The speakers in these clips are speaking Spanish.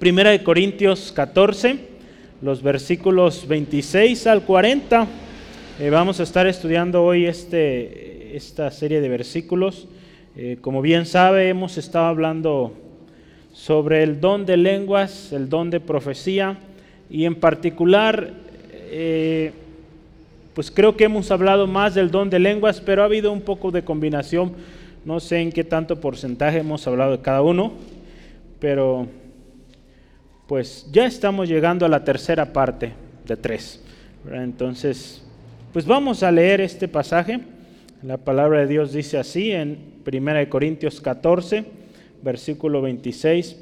Primera de Corintios 14, los versículos 26 al 40. Eh, vamos a estar estudiando hoy este, esta serie de versículos. Eh, como bien sabe, hemos estado hablando sobre el don de lenguas, el don de profecía, y en particular, eh, pues creo que hemos hablado más del don de lenguas, pero ha habido un poco de combinación. No sé en qué tanto porcentaje hemos hablado de cada uno, pero pues ya estamos llegando a la tercera parte de tres. Entonces, pues vamos a leer este pasaje. La palabra de Dios dice así en 1 Corintios 14, versículo 26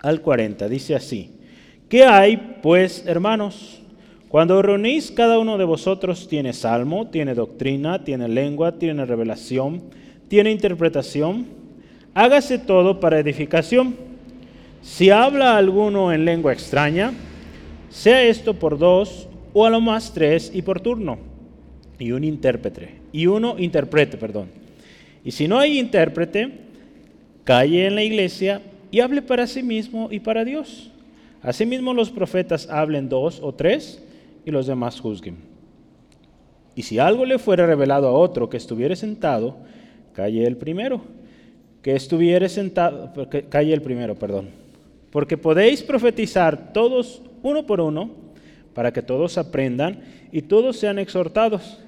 al 40. Dice así, ¿qué hay pues, hermanos? Cuando reunís, cada uno de vosotros tiene salmo, tiene doctrina, tiene lengua, tiene revelación, tiene interpretación. Hágase todo para edificación. Si habla alguno en lengua extraña, sea esto por dos o a lo más tres y por turno, y un intérprete, y uno interprete, perdón. Y si no hay intérprete, calle en la iglesia y hable para sí mismo y para Dios. Asimismo los profetas hablen dos o tres y los demás juzguen. Y si algo le fuera revelado a otro que estuviere sentado, calle el primero. Que estuviere sentado, calle el primero, perdón. Porque podéis profetizar todos uno por uno, para que todos aprendan y todos sean exhortados.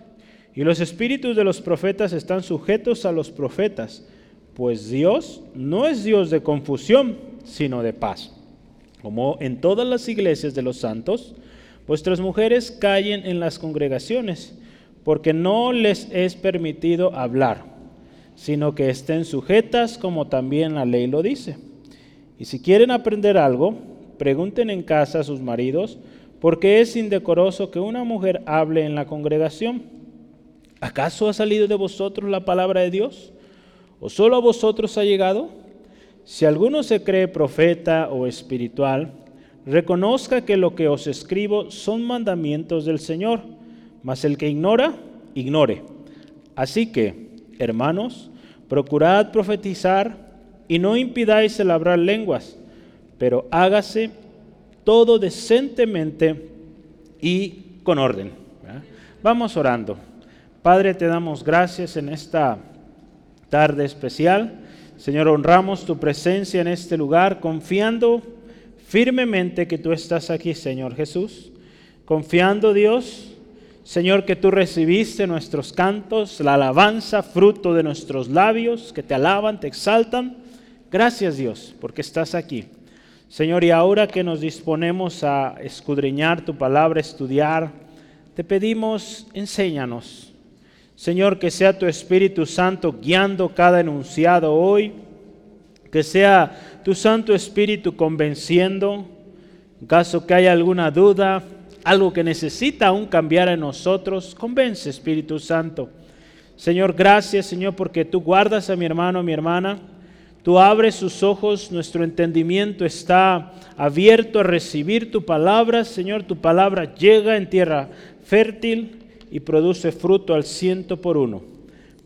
Y los espíritus de los profetas están sujetos a los profetas, pues Dios no es Dios de confusión, sino de paz. Como en todas las iglesias de los santos, vuestras mujeres callen en las congregaciones, porque no les es permitido hablar, sino que estén sujetas como también la ley lo dice. Y si quieren aprender algo, pregunten en casa a sus maridos, porque es indecoroso que una mujer hable en la congregación. ¿Acaso ha salido de vosotros la palabra de Dios? ¿O solo a vosotros ha llegado? Si alguno se cree profeta o espiritual, reconozca que lo que os escribo son mandamientos del Señor, mas el que ignora, ignore. Así que, hermanos, procurad profetizar y no impidáis el hablar lenguas, pero hágase todo decentemente y con orden. Vamos orando. Padre, te damos gracias en esta tarde especial. Señor, honramos tu presencia en este lugar, confiando firmemente que tú estás aquí, Señor Jesús. Confiando, Dios, Señor, que tú recibiste nuestros cantos, la alabanza, fruto de nuestros labios, que te alaban, te exaltan. Gracias, Dios, porque estás aquí. Señor, y ahora que nos disponemos a escudriñar tu palabra, estudiar, te pedimos, enséñanos Señor, que sea tu Espíritu Santo guiando cada enunciado hoy, que sea tu Santo Espíritu convenciendo, en caso que haya alguna duda, algo que necesita aún cambiar en nosotros, convence Espíritu Santo. Señor, gracias Señor porque tú guardas a mi hermano, a mi hermana, tú abres sus ojos, nuestro entendimiento está abierto a recibir tu palabra, Señor, tu palabra llega en tierra fértil y produce fruto al ciento por uno.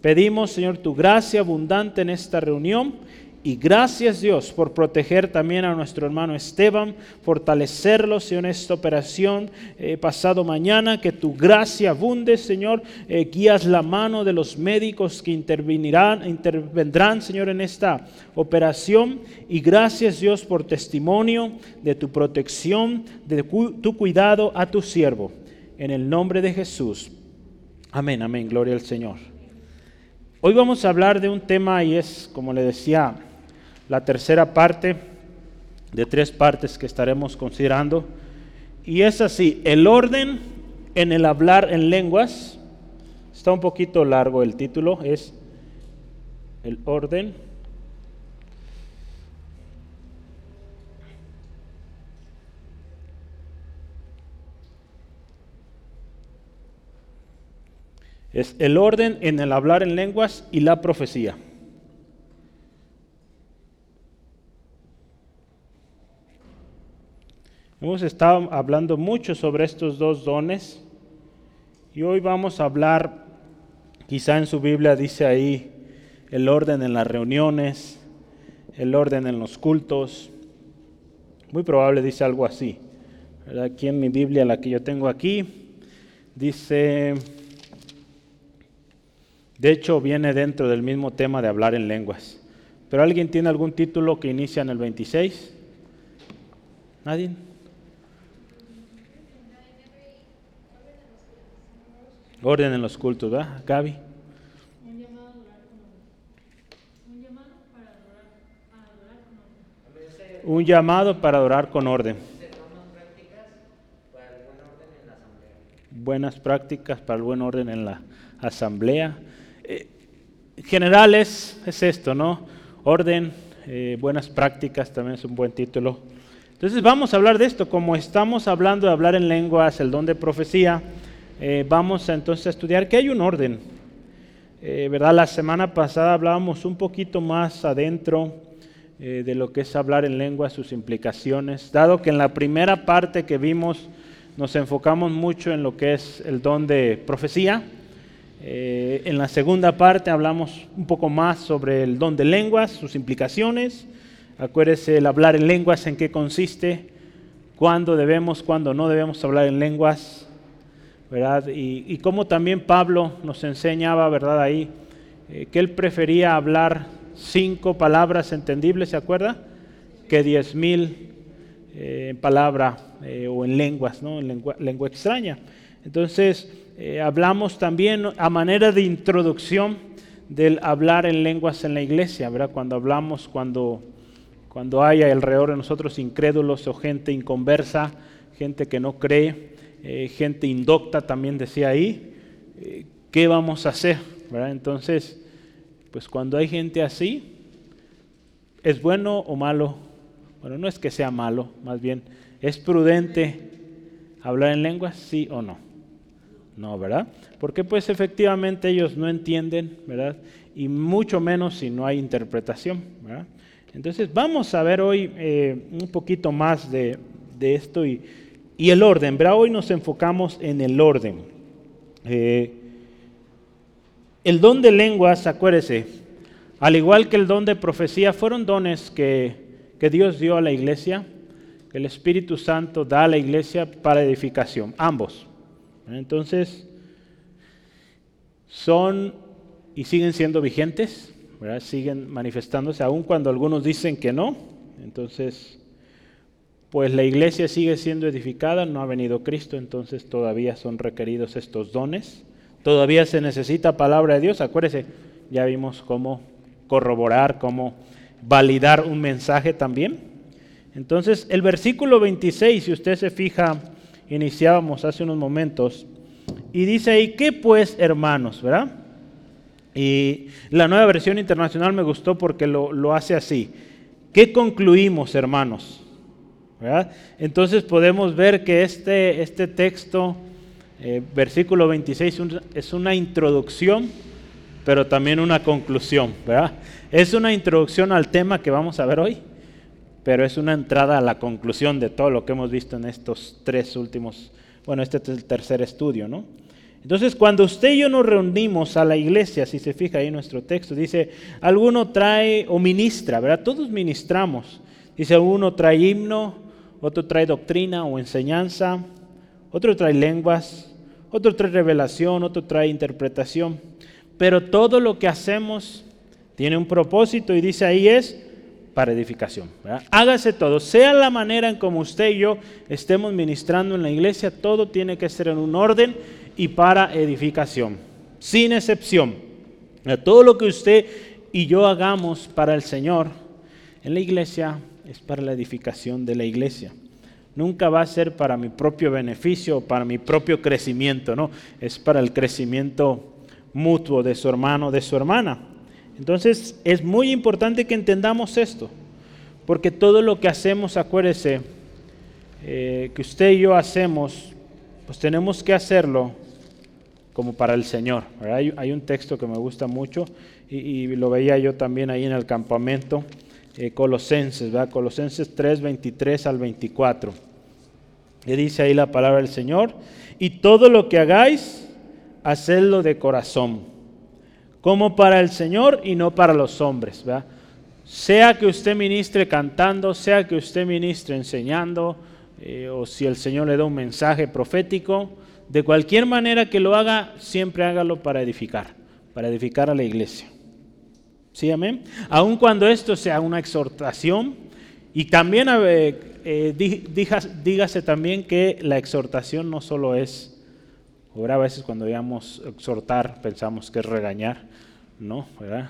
Pedimos, Señor, tu gracia abundante en esta reunión y gracias Dios por proteger también a nuestro hermano Esteban, fortalecerlo en esta operación eh, pasado mañana, que tu gracia abunde, Señor, eh, guías la mano de los médicos que intervenirán, intervendrán, Señor, en esta operación. Y gracias Dios por testimonio de tu protección, de tu cuidado a tu siervo en el nombre de Jesús. Amén, amén, gloria al Señor. Hoy vamos a hablar de un tema y es, como le decía, la tercera parte de tres partes que estaremos considerando. Y es así, el orden en el hablar en lenguas, está un poquito largo el título, es el orden Es el orden en el hablar en lenguas y la profecía. Hemos estado hablando mucho sobre estos dos dones y hoy vamos a hablar, quizá en su Biblia dice ahí, el orden en las reuniones, el orden en los cultos, Muy probable dice algo así. Aquí en mi Biblia, la que yo tengo aquí, dice, de hecho viene dentro del mismo tema de hablar en lenguas. ¿Pero alguien tiene algún título que inicia en el 26? ¿Nadie? Orden en los cultos, ¿verdad? Gaby. Un llamado para adorar con orden. Buenas prácticas para el buen orden en la asamblea. Eh, generales es esto, ¿no? Orden, eh, buenas prácticas también es un buen título. Entonces vamos a hablar de esto, como estamos hablando de hablar en lenguas, el don de profecía, eh, vamos entonces a estudiar que hay un orden. ¿Verdad? La semana pasada hablábamos un poquito más adentro eh, de lo que es hablar en lengua, sus implicaciones, dado que en la primera parte que vimos nos enfocamos mucho en lo que es el don de profecía. Eh, en la segunda parte hablamos un poco más sobre el don de lenguas, sus implicaciones. Acuérdese el hablar en lenguas, en qué consiste, cuándo debemos, cuándo no debemos hablar en lenguas, Y, cómo también Pablo nos enseñaba, ¿verdad? Ahí, eh, que él prefería hablar cinco palabras entendibles, ¿se acuerda? Que diez mil eh, en palabra eh, o en lenguas, ¿no? En lengua, extraña. Entonces, hablamos también a manera de introducción del hablar en lenguas en la iglesia, ¿verdad? Cuando hablamos, cuando, cuando hay alrededor de nosotros incrédulos o gente inconversa, gente que no cree, gente indocta, también decía ahí, ¿qué vamos a hacer? ¿verdad? Entonces, pues cuando hay gente así, ¿es bueno o malo? Bueno, no es que sea malo, más bien, ¿es prudente hablar en lenguas? Sí o no. No, ¿verdad? Porque pues efectivamente ellos no entienden, ¿verdad? Y mucho menos si no hay interpretación, ¿verdad? Entonces vamos a ver hoy eh, un poquito más de, esto y, el orden, ¿verdad? Hoy nos enfocamos en el orden. Eh, el don de lenguas, acuérdese, al igual que el don de profecía, fueron dones que, Dios dio a la iglesia, que el Espíritu Santo da a la iglesia para edificación, ambos. Entonces, son y siguen siendo vigentes, siguen manifestándose, aun cuando algunos dicen que no. Entonces, pues la iglesia sigue siendo edificada, no ha venido Cristo, entonces todavía son requeridos estos dones. Todavía se necesita palabra de Dios. Acuérdese, ya vimos cómo corroborar, cómo validar un mensaje también. Entonces, el versículo 26, si usted se fija, iniciábamos hace unos momentos, y dice ahí, ¿qué pues, hermanos? ¿Verdad? Y la nueva versión internacional me gustó porque lo, lo hace así. ¿Qué concluimos, hermanos? Entonces podemos ver que este, este texto eh, versículo 26 es una introducción, pero también una conclusión. Es una introducción al tema que vamos a ver hoy, pero es una entrada a la conclusión de todo lo que hemos visto en estos tres últimos, bueno, este es el tercer estudio. Entonces, cuando usted y yo nos reunimos a la iglesia, si se fija ahí nuestro texto, dice, alguno trae o ministra. Todos ministramos. Dice, uno trae himno, otro trae doctrina o enseñanza, otro trae lenguas, otro trae revelación, otro trae interpretación. Pero todo lo que hacemos tiene un propósito y dice ahí es para edificación. Hágase todo, sea la manera en como usted y yo estemos ministrando en la iglesia, todo tiene que ser en un orden y para edificación, sin excepción. Todo lo que usted y yo hagamos para el Señor en la iglesia es para la edificación de la iglesia nunca va a ser para mi propio beneficio o para mi propio crecimiento, no, es para el crecimiento mutuo de su hermano, de su hermana. Entonces es muy importante que entendamos esto, porque todo lo que hacemos, acuérdese, eh, que usted y yo hacemos, pues tenemos que hacerlo como para el Señor. Hay, un texto que me gusta mucho y, lo veía yo también ahí en el campamento. Eh, Colosenses. Colosenses 3, 23 al 24. Y dice ahí la palabra del Señor, y todo lo que hagáis, hacedlo de corazón, como para el Señor y no para los hombres. sea que usted ministre cantando, sea que usted ministre enseñando, eh, o si el Señor le da un mensaje profético, de cualquier manera que lo haga, siempre hágalo para edificar, para edificar a la iglesia. ¿Sí, amén? Aun cuando esto sea una exhortación, y también eh, dígase también que la exhortación no solo es, ahora a veces cuando veamos exhortar pensamos que es regañar, no.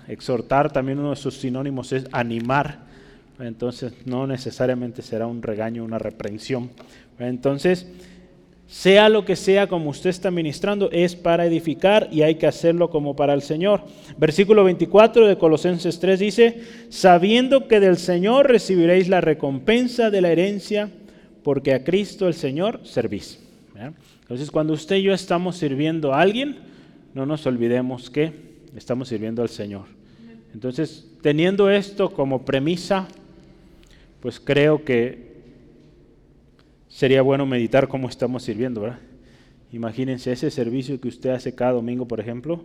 Exhortar también uno de sus sinónimos es animar, entonces no necesariamente será un regaño, una reprensión. Entonces, sea lo que sea como usted está ministrando, es para edificar y hay que hacerlo como para el Señor. Versículo 24 de Colosenses 3 dice, sabiendo que del Señor recibiréis la recompensa de la herencia, porque a Cristo el Señor servís. Entonces, cuando usted y yo estamos sirviendo a alguien, no nos olvidemos que estamos sirviendo al Señor. Entonces, teniendo esto como premisa, pues creo que sería bueno meditar cómo estamos sirviendo, ¿verdad? Imagínense ese servicio que usted hace cada domingo, por ejemplo,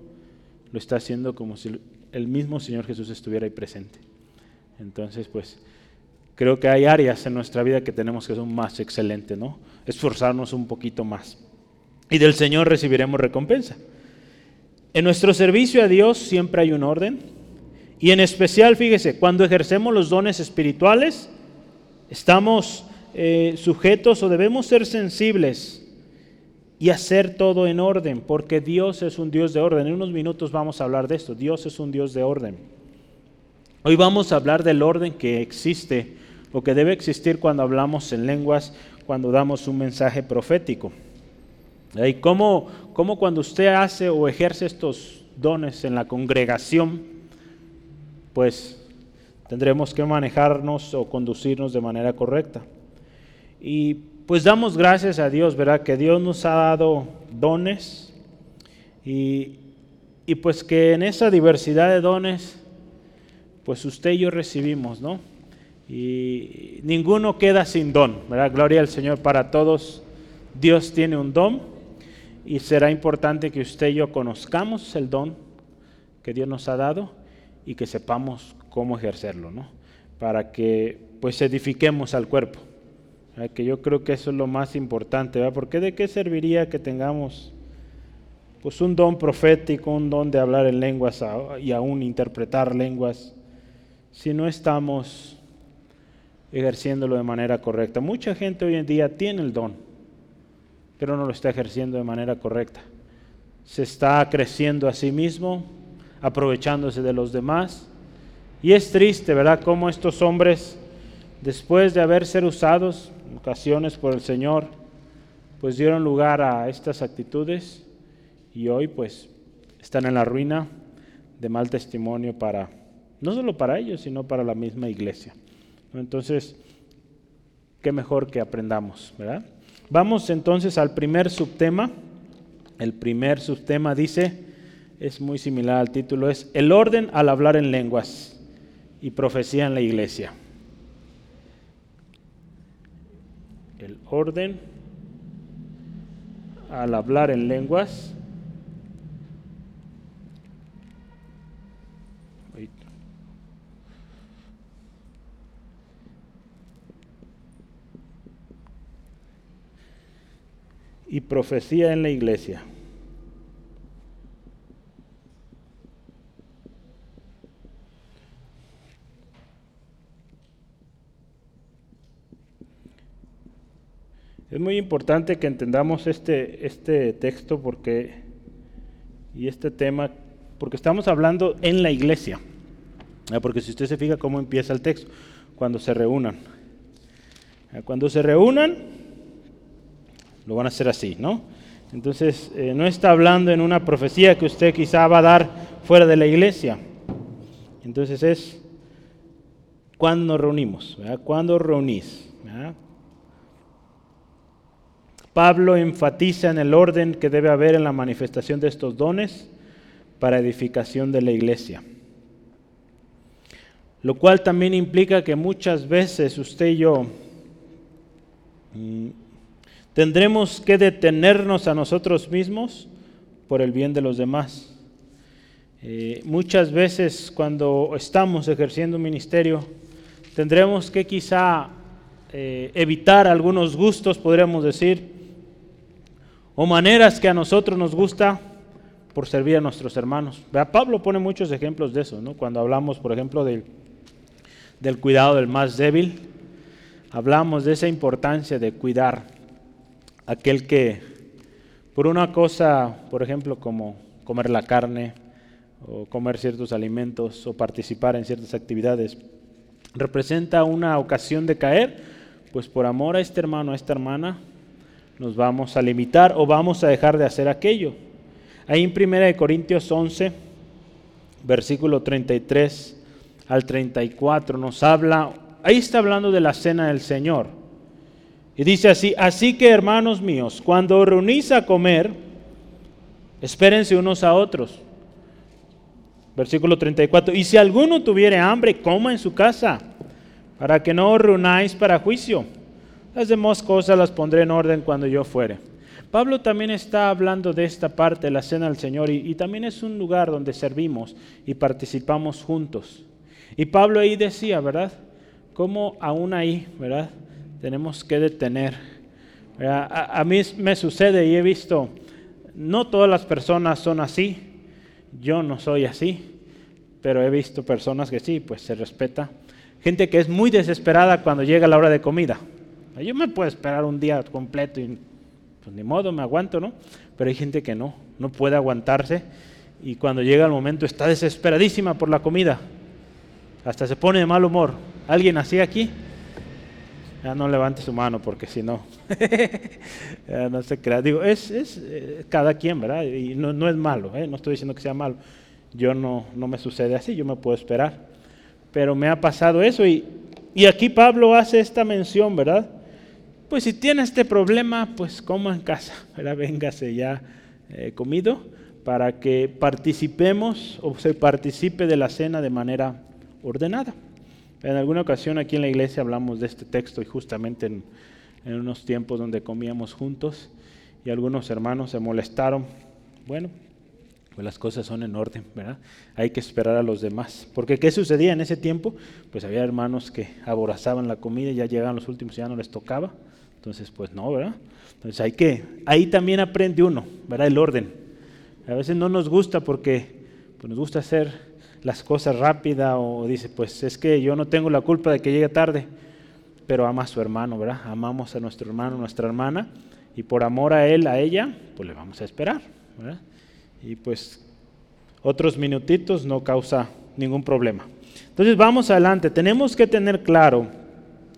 lo está haciendo como si el mismo Señor Jesús estuviera ahí presente. Entonces, pues, creo que hay áreas en nuestra vida que tenemos que ser más excelentes, ¿no? Esforzarnos un poquito más. Y del Señor recibiremos recompensa. En nuestro servicio a Dios siempre hay un orden. Y en especial, fíjese, cuando ejercemos los dones espirituales, estamos eh, sujetos o debemos ser sensibles y hacer todo en orden, porque Dios es un Dios de orden. En unos minutos vamos a hablar de esto. Dios es un Dios de orden. Hoy vamos a hablar del orden que existe o que debe existir cuando hablamos en lenguas, cuando damos un mensaje profético. Y cómo, cuando usted hace o ejerce estos dones en la congregación, pues tendremos que manejarnos o conducirnos de manera correcta. Y pues damos gracias a Dios, ¿verdad? Que Dios nos ha dado dones y, y pues que en esa diversidad de dones, pues usted y yo recibimos, ¿no? Y ninguno queda sin don, ¿verdad? Gloria al Señor para todos. Dios tiene un don y será importante que usted y yo conozcamos el don que Dios nos ha dado y que sepamos cómo ejercerlo, ¿no? Para que pues edifiquemos al cuerpo. Que yo creo que eso es lo más importante, ¿verdad? Porque de qué serviría que tengamos pues un don profético, un don de hablar en lenguas y aún interpretar lenguas, si no estamos ejerciéndolo de manera correcta. Mucha gente hoy en día tiene el don, pero no lo está ejerciendo de manera correcta. Se está creciendo a sí mismo, aprovechándose de los demás. Y es triste, ¿verdad?, cómo estos hombres, después de haber sido usados ocasiones por el Señor, pues dieron lugar a estas actitudes y hoy pues están en la ruina de mal testimonio para, no solo para ellos, sino para la misma iglesia. Entonces, qué mejor que aprendamos, ¿verdad? Vamos entonces al primer subtema. El primer subtema dice, es muy similar al título, es el orden al hablar en lenguas y profecía en la iglesia. El orden al hablar en lenguas y profecía en la iglesia. Es muy importante que entendamos este, este texto porque, y este tema, porque estamos hablando en la iglesia. Porque si usted se fija cómo empieza el texto, cuando se reúnan. Cuando se reúnan, lo van a hacer así, ¿no? Entonces, eh, no está hablando en una profecía que usted quizá va a dar fuera de la iglesia. Entonces es cuando nos reunimos. ¿Cuándo reunís? Pablo enfatiza en el orden que debe haber en la manifestación de estos dones para edificación de la iglesia. Lo cual también implica que muchas veces usted y yo mm, Tendremos que detenernos a nosotros mismos por el bien de los demás. Eh, muchas veces cuando estamos ejerciendo un ministerio, tendremos que quizá eh, evitar algunos gustos, podríamos decir, o maneras que a nosotros nos gusta por servir a nuestros hermanos. Pablo pone muchos ejemplos de eso, ¿no? cuando hablamos, por ejemplo, del, del cuidado del más débil, hablamos de esa importancia de cuidar aquel que, por una cosa, por ejemplo, como comer la carne, o comer ciertos alimentos, o participar en ciertas actividades, representa una ocasión de caer, pues por amor a este hermano, a esta hermana, nos vamos a limitar o vamos a dejar de hacer aquello. Ahí en 1 Corintios 11, versículo 33 al 34, nos habla, ahí está hablando de la cena del Señor. Y dice así, así que hermanos míos, cuando reunís a comer, espérense unos a otros. Versículo 34, y si alguno tuviere hambre, coma en su casa, para que no os reunáis para juicio. Las demás cosas las pondré en orden cuando yo fuere. Pablo también está hablando de esta parte la cena del Señor y, también es un lugar donde servimos y participamos juntos. Y Pablo ahí decía, ¿verdad? Cómo aún ahí, ¿verdad? Tenemos que detener. A, mí me sucede y he visto, no todas las personas son así, yo no soy así, pero he visto personas que sí, pues se respeta. Gente que es muy desesperada cuando llega la hora de comida. Yo me puedo esperar un día completo y pues ni modo, me aguanto, ¿no? Pero hay gente que no, no puede aguantarse y cuando llega el momento está desesperadísima por la comida. Hasta se pone de mal humor. ¿Alguien así aquí? Ya no levante su mano porque si no, no se crea. Digo, es, es eh, cada quien, ¿verdad? Y no, no es malo, ¿eh? no estoy diciendo que sea malo. Yo no, no me sucede así, yo me puedo esperar. Pero me ha pasado eso y, y aquí Pablo hace esta mención, ¿verdad? Pues si tiene este problema, pues coma en casa, ¿verdad? véngase ya eh, comido para que participemos o se participe de la cena de manera ordenada. En alguna ocasión aquí en la iglesia hablamos de este texto y justamente en, unos tiempos donde comíamos juntos y algunos hermanos se molestaron. Bueno, pues las cosas son en orden, ¿verdad? Hay que esperar a los demás. Porque ¿qué sucedía en ese tiempo? Pues había hermanos que aborazaban la comida y ya llegaban los últimos y ya no les tocaba. Entonces, pues no, ¿verdad? Entonces hay que, ahí también aprende uno, ¿verdad? El orden. A veces no nos gusta porque pues, nos gusta hacer las cosas rápida o dice, pues es que yo no tengo la culpa de que llegue tarde, pero ama a su hermano, ¿verdad? Amamos a nuestro hermano, nuestra hermana, y por amor a él, a ella, pues le vamos a esperar, ¿verdad? Y pues otros minutitos no causa ningún problema. Entonces vamos adelante, tenemos que tener claro,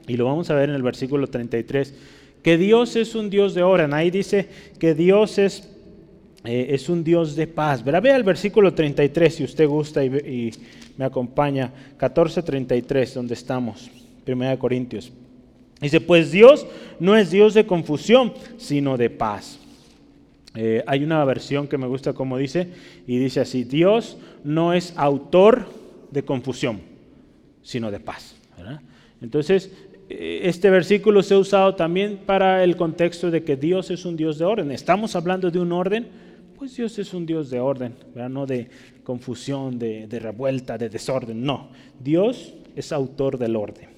y lo vamos a ver en el versículo 33, que Dios es un Dios de orden. Ahí dice que Dios es, eh, es un Dios de paz. Verá, vea el versículo 33 si usted gusta y, me acompaña. 14.33, donde estamos. 1 Corintios. Dice, pues Dios no es Dios de confusión, sino de paz. Eh, hay una versión que me gusta como dice, y dice así, Dios no es autor de confusión, sino de paz. Entonces, este versículo se ha usado también para el contexto de que Dios es un Dios de orden. Estamos hablando de un orden, pues Dios es un Dios de orden, no de confusión, de, revuelta, de desorden. No, Dios es autor del orden.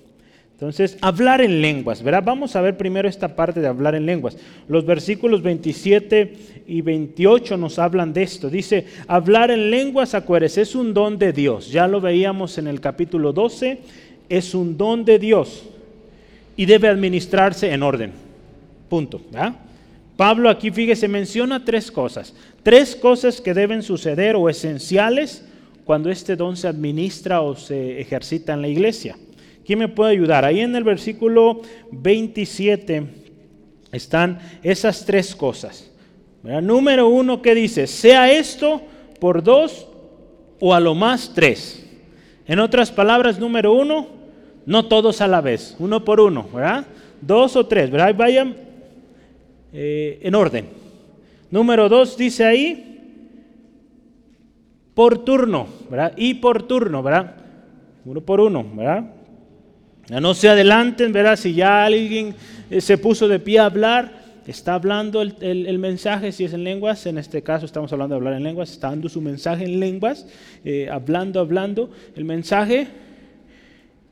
Entonces, hablar en lenguas, ¿verdad? Vamos a ver primero esta parte de hablar en lenguas. Los versículos 27 y 28 nos hablan de esto. Dice, hablar en lenguas, acuérdense, es un don de Dios. Ya lo veíamos en el capítulo 12, es un don de Dios y debe administrarse en orden. Punto. Pablo aquí, fíjese, menciona tres cosas. Tres cosas que deben suceder o esenciales cuando este don se administra o se ejercita en la iglesia. ¿Quién me puede ayudar? Ahí en el versículo 27 están esas tres cosas. Número uno, ¿qué dice? Sea esto por dos o a lo más tres. En otras palabras, número uno, no todos a la vez, uno por uno, ¿verdad? Dos o tres, ¿verdad? Vayan eh, en orden. Número dos dice ahí, por turno, ¿verdad? Y por turno, ¿verdad? Uno por uno, ¿verdad? no se adelanten, ¿verdad? Si ya alguien eh, se puso de pie a hablar, está hablando el, mensaje, si es en lenguas, en este caso estamos hablando de hablar en lenguas, está dando su mensaje en lenguas, eh, hablando, hablando el mensaje,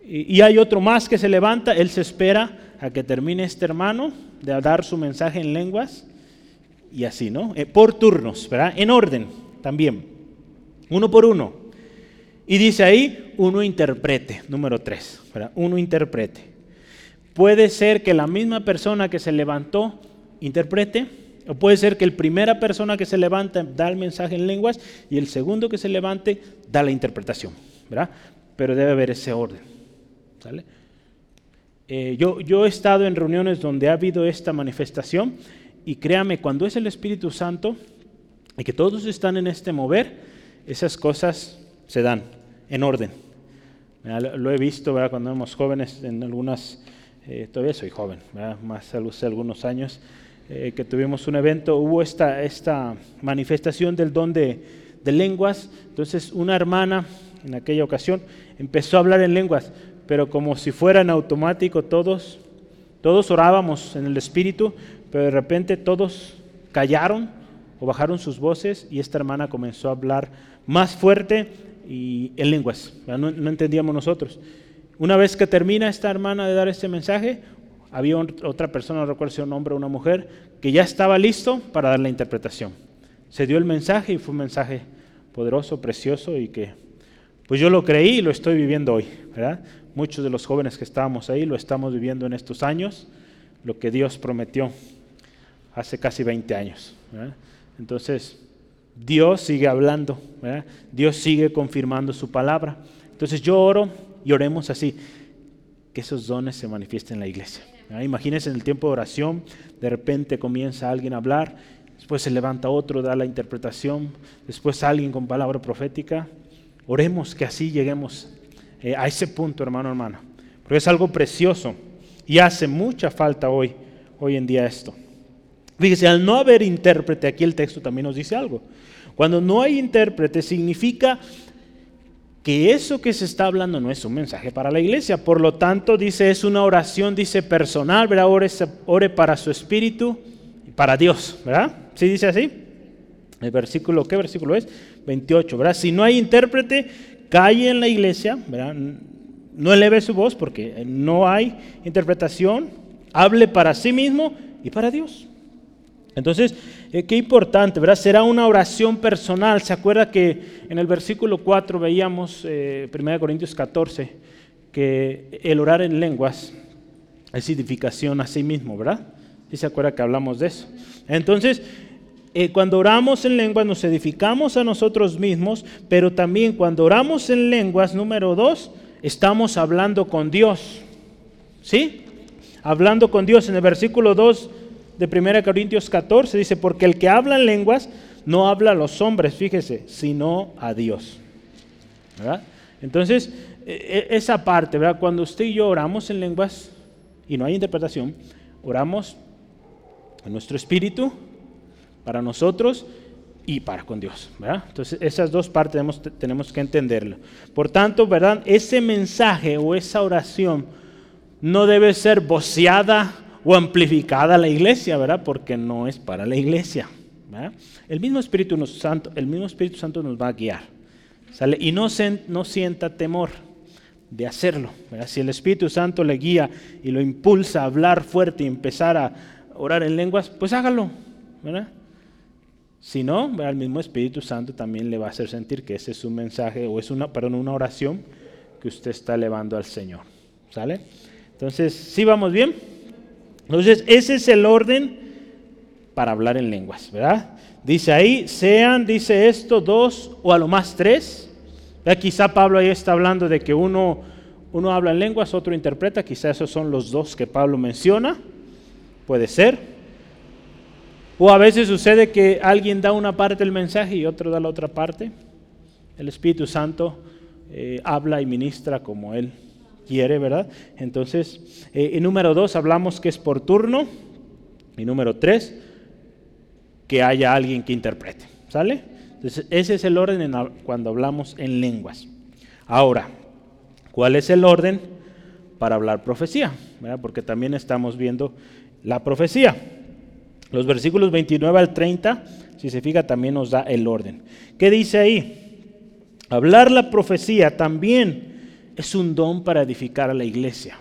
y, hay otro más que se levanta, él se espera a que termine este hermano de dar su mensaje en lenguas, y así, ¿no? Eh, por turnos, ¿verdad? En orden también, uno por uno. Y dice ahí, uno interprete, número tres, ¿verdad? Uno interprete. Puede ser que la misma persona que se levantó interprete, o puede ser que el primera persona que se levanta da el mensaje en lenguas y el segundo que se levante da la interpretación, ¿verdad? Pero debe haber ese orden, ¿sale? Eh, yo, yo he estado en reuniones donde ha habido esta manifestación y créame, cuando es el Espíritu Santo y que todos están en este mover, esas cosas se dan en orden. Lo he visto ¿verdad? cuando éramos jóvenes en algunas eh, todavía soy joven, más hace algunos años, eh, que tuvimos un evento, hubo esta, esta manifestación del don de, lenguas, entonces una hermana en aquella ocasión empezó a hablar en lenguas, pero como si fuera en automático todos, todos orábamos en el Espíritu, pero de repente todos callaron o bajaron sus voces y esta hermana comenzó a hablar más fuerte y en lenguas, no entendíamos nosotros. Una vez que termina esta hermana de dar este mensaje, había otra persona, no recuerdo si un hombre o una mujer, que ya estaba listo para dar la interpretación. Se dio el mensaje y fue un mensaje poderoso, precioso y que pues yo lo creí y lo estoy viviendo hoy, ¿verdad? Muchos de los jóvenes que estábamos ahí lo estamos viviendo en estos años, lo que Dios prometió hace casi 20 años. Entonces, Dios sigue hablando, Dios sigue confirmando su palabra. Entonces yo oro y oremos así, que esos dones se manifiesten en la iglesia. Imagínense en el tiempo de oración, de repente comienza alguien a hablar, después se levanta otro, da la interpretación, después alguien con palabra profética. Oremos que así lleguemos eh, a ese punto, hermano, hermana, porque es algo precioso y hace mucha falta hoy, hoy en día esto. Fíjese, al no haber intérprete, aquí el texto también nos dice algo. Cuando no hay intérprete significa que eso que se está hablando no es un mensaje para la iglesia. Por lo tanto, dice, es una oración, dice personal, ¿verdad? Ore, ore para su espíritu y para Dios, ¿verdad? ¿Sí dice así? El versículo, ¿qué versículo es? 28, ¿verdad? Si no hay intérprete, calle en la iglesia. No eleve su voz porque no hay interpretación, hable para sí mismo y para Dios. Entonces, eh, qué importante, ¿verdad? Será una oración personal. ¿Se acuerda que en el versículo 4 veíamos, eh, 1 Corintios 14, que el orar en lenguas es edificación a sí mismo, ¿verdad? ¿Sí se acuerda que hablamos de eso? Entonces, eh, cuando oramos en lenguas nos edificamos a nosotros mismos, pero también cuando oramos en lenguas, número dos, estamos hablando con Dios. ¿Sí? Hablando con Dios. En el versículo 2 de 1 Corintios 14 dice, porque el que habla en lenguas no habla a los hombres, fíjese, sino a Dios. Entonces, e, e, esa parte, ¿verdad? Cuando usted y yo oramos en lenguas y no hay interpretación, oramos en nuestro espíritu, para nosotros y para con Dios. ¿verdad? Entonces, esas dos partes tenemos, tenemos que entenderlo. Por tanto, ¿verdad? Ese mensaje o esa oración no debe ser voceada o amplificada a la iglesia, ¿verdad? Porque no es para la iglesia. El mismo Espíritu Santo, el mismo Espíritu Santo nos va a guiar. ¿sale? Y no, no sienta temor de hacerlo. Si el Espíritu Santo le guía y lo impulsa a hablar fuerte y empezar a orar en lenguas, pues hágalo. ¿verdad? Si no, el mismo Espíritu Santo también le va a hacer sentir que ese es un mensaje o es una, perdón, una oración que usted está elevando al Señor. ¿Sale? Entonces, ¿sí vamos bien? Entonces, ese es el orden para hablar en lenguas, ¿verdad? Dice ahí, sean, dice esto, dos o a lo más tres. Quizá Pablo ahí está hablando de que uno, uno habla en lenguas, otro interpreta, quizá esos son los dos que Pablo menciona, puede ser. O a veces sucede que alguien da una parte del mensaje y otro da la otra parte. El Espíritu Santo eh, habla y ministra como él quiere, ¿verdad? Entonces, eh, en número dos hablamos que es por turno. Y número tres, que haya alguien que interprete. ¿Sale? Entonces, ese es el orden cuando hablamos en lenguas. Ahora, ¿cuál es el orden para hablar profecía? Porque también estamos viendo la profecía. Los versículos 29 al 30, si se fija, también nos da el orden. ¿Qué dice ahí? Hablar la profecía también es un don para edificar a la iglesia.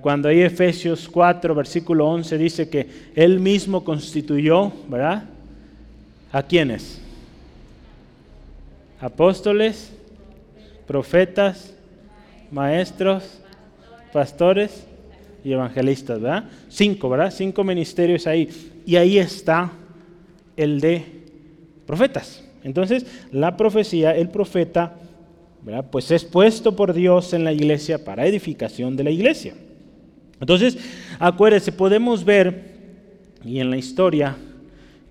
Cuando ahí Efesios 4, versículo 11 dice que Él mismo constituyó, ¿verdad? ¿A quiénes? Apóstoles, profetas, maestros, pastores y evangelistas, ¿verdad? Cinco, ¿verdad? Cinco ministerios ahí. Y ahí está el de profetas. Entonces, la profecía, el profeta, ¿verdad? Pues es puesto por Dios en la iglesia para edificación de la iglesia. Entonces, acuérdense, podemos ver, y en la historia,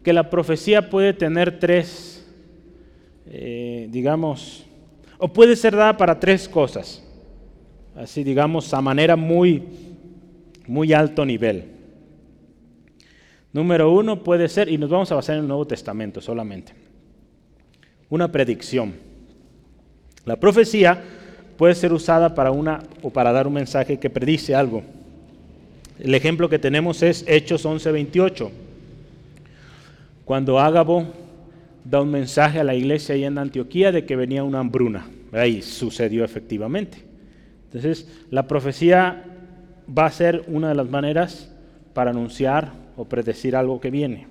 que la profecía puede tener tres, eh, digamos, o puede ser dada para tres cosas, así digamos, a manera muy, muy alto nivel. Número uno puede ser, y nos vamos a basar en el Nuevo Testamento solamente, una predicción. La profecía puede ser usada para una o para dar un mensaje que predice algo. El ejemplo que tenemos es Hechos 11:28. Cuando Ágabo da un mensaje a la iglesia ahí en Antioquía de que venía una hambruna. Ahí sucedió efectivamente. Entonces, la profecía va a ser una de las maneras para anunciar o predecir algo que viene.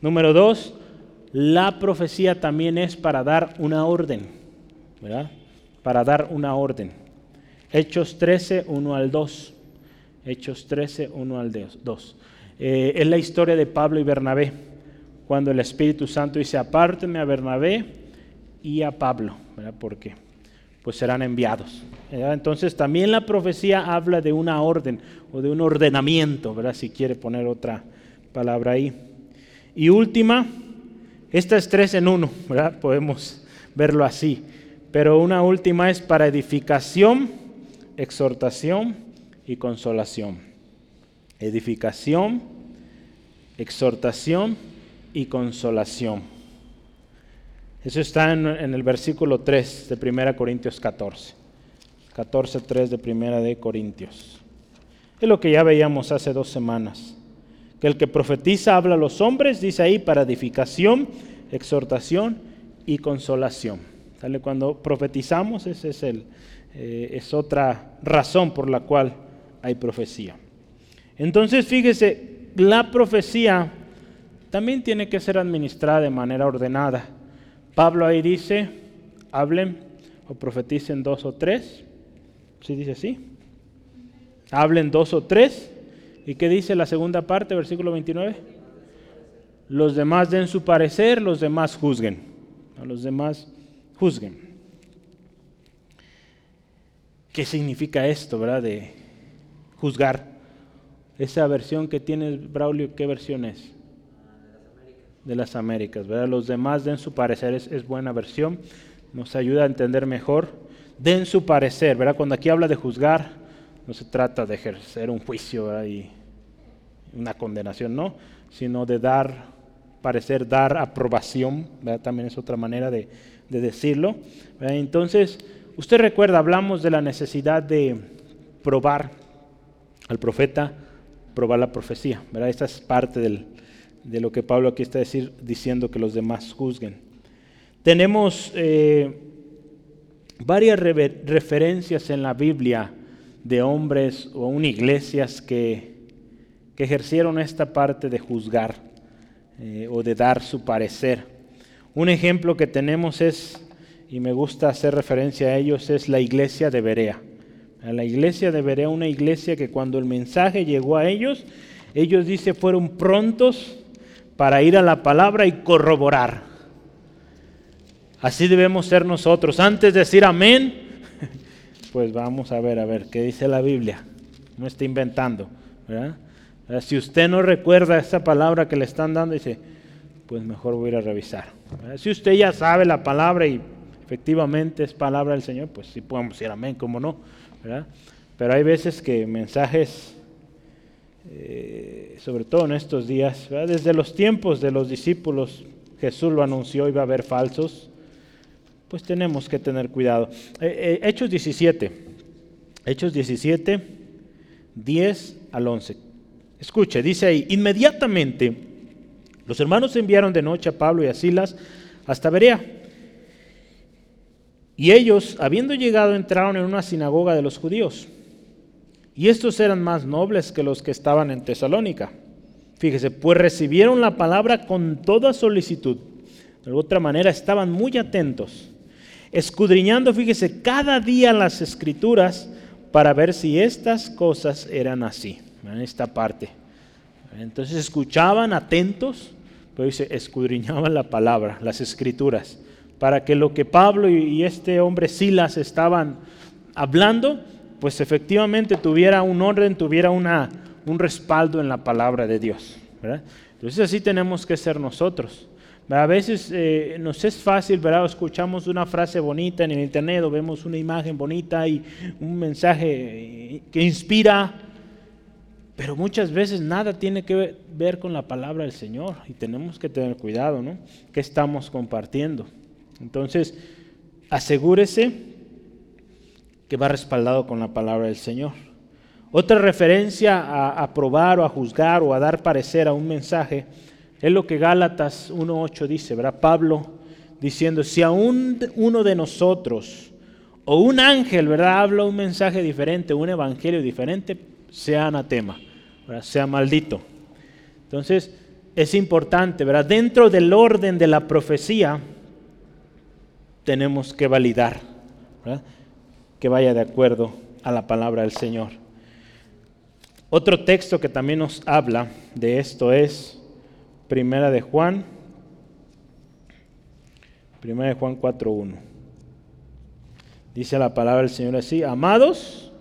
Número dos, la profecía también es para dar una orden, ¿verdad? Para dar una orden. Hechos 13, 1 al 2. Hechos 13, 1 al 2. Eh, es la historia de Pablo y Bernabé, cuando el Espíritu Santo dice, apárteme a Bernabé y a Pablo, ¿verdad? Porque pues serán enviados. Entonces también la profecía habla de una orden o de un ordenamiento, ¿verdad? Si quiere poner otra palabra ahí. Y última, esta es tres en uno, ¿verdad? Podemos verlo así. Pero una última es para edificación, exhortación y consolación. Edificación, exhortación y consolación. Eso está en, el versículo 3 de 1 Corintios 14. 14, 3 de 1 de Corintios. Es lo que ya veíamos hace dos semanas. Que el que profetiza habla a los hombres, dice ahí, para edificación, exhortación y consolación. Cuando profetizamos, ese es, el, eh, es otra razón por la cual hay profecía. Entonces, fíjese, la profecía también tiene que ser administrada de manera ordenada. Pablo ahí dice, hablen o profeticen dos o tres. ¿Sí dice así? Hablen dos o tres. ¿Y qué dice la segunda parte, versículo 29? Los demás den su parecer, los demás juzguen. A los demás juzguen. ¿Qué significa esto, verdad? De juzgar. Esa versión que tiene Braulio, ¿qué versión es? De las Américas, ¿verdad? Los demás den su parecer, es, buena versión, nos ayuda a entender mejor. Den su parecer, ¿verdad? Cuando aquí habla de juzgar, no se trata de ejercer un juicio y una condenación, no, sino de dar parecer, dar aprobación, ¿verdad? También es otra manera de, decirlo. Entonces, usted recuerda, hablamos de la necesidad de probar al profeta probar la profecía. ¿verdad? Esta es parte de lo que Pablo aquí está decir, diciendo que los demás juzguen. Tenemos eh, varias referencias en la Biblia de hombres o aún iglesias que, que ejercieron esta parte de juzgar eh, o de dar su parecer. Un ejemplo que tenemos es, y me gusta hacer referencia a ellos, es la iglesia de Berea. A la iglesia de Berea, una iglesia que cuando el mensaje llegó a ellos, ellos dice fueron prontos para ir a la palabra y corroborar. Así debemos ser nosotros. Antes de decir amén, pues vamos a ver, a ver, ¿qué dice la Biblia? No está inventando. Si usted no recuerda esa palabra que le están dando, dice, pues mejor voy a ir a revisar. Si usted ya sabe la palabra y efectivamente es palabra del Señor, pues sí podemos decir amén, como no. Pero hay veces que mensajes, eh, sobre todo en estos días, desde los tiempos de los discípulos, Jesús lo anunció, iba a haber falsos, pues tenemos que tener cuidado. Eh, eh, Hechos 17, Hechos 17, 10 al 11. Escuche, dice ahí, inmediatamente los hermanos enviaron de noche a Pablo y a Silas hasta Berea. Y ellos, habiendo llegado, entraron en una sinagoga de los judíos. Y estos eran más nobles que los que estaban en Tesalónica. Fíjese, pues recibieron la palabra con toda solicitud. De otra manera, estaban muy atentos, escudriñando, fíjese, cada día las escrituras para ver si estas cosas eran así, en esta parte. Entonces escuchaban atentos, pero dice, escudriñaban la palabra, las escrituras, para que lo que Pablo y este hombre Silas estaban hablando, pues efectivamente tuviera un orden, tuviera una, un respaldo en la palabra de Dios. Entonces así tenemos que ser nosotros. A veces eh, nos es fácil, ¿verdad? Escuchamos una frase bonita en el internet o vemos una imagen bonita y un mensaje que inspira, pero muchas veces nada tiene que ver con la palabra del Señor y tenemos que tener cuidado, ¿no? ¿Qué estamos compartiendo? Entonces, asegúrese que va respaldado con la palabra del Señor. Otra referencia a, a probar o a juzgar o a dar parecer a un mensaje es lo que Gálatas 1.8 dice, ¿verdad? Pablo diciendo, si aún uno de nosotros o un ángel, ¿verdad? Habla un mensaje diferente, un evangelio diferente, sea anatema, ¿verdad? sea maldito. Entonces, es importante, ¿verdad? Dentro del orden de la profecía, tenemos que validar, ¿verdad? Que vaya de acuerdo a la palabra del Señor. Otro texto que también nos habla de esto es Primera de Juan, Primera de Juan 4.1. Dice la palabra del Señor así, amados,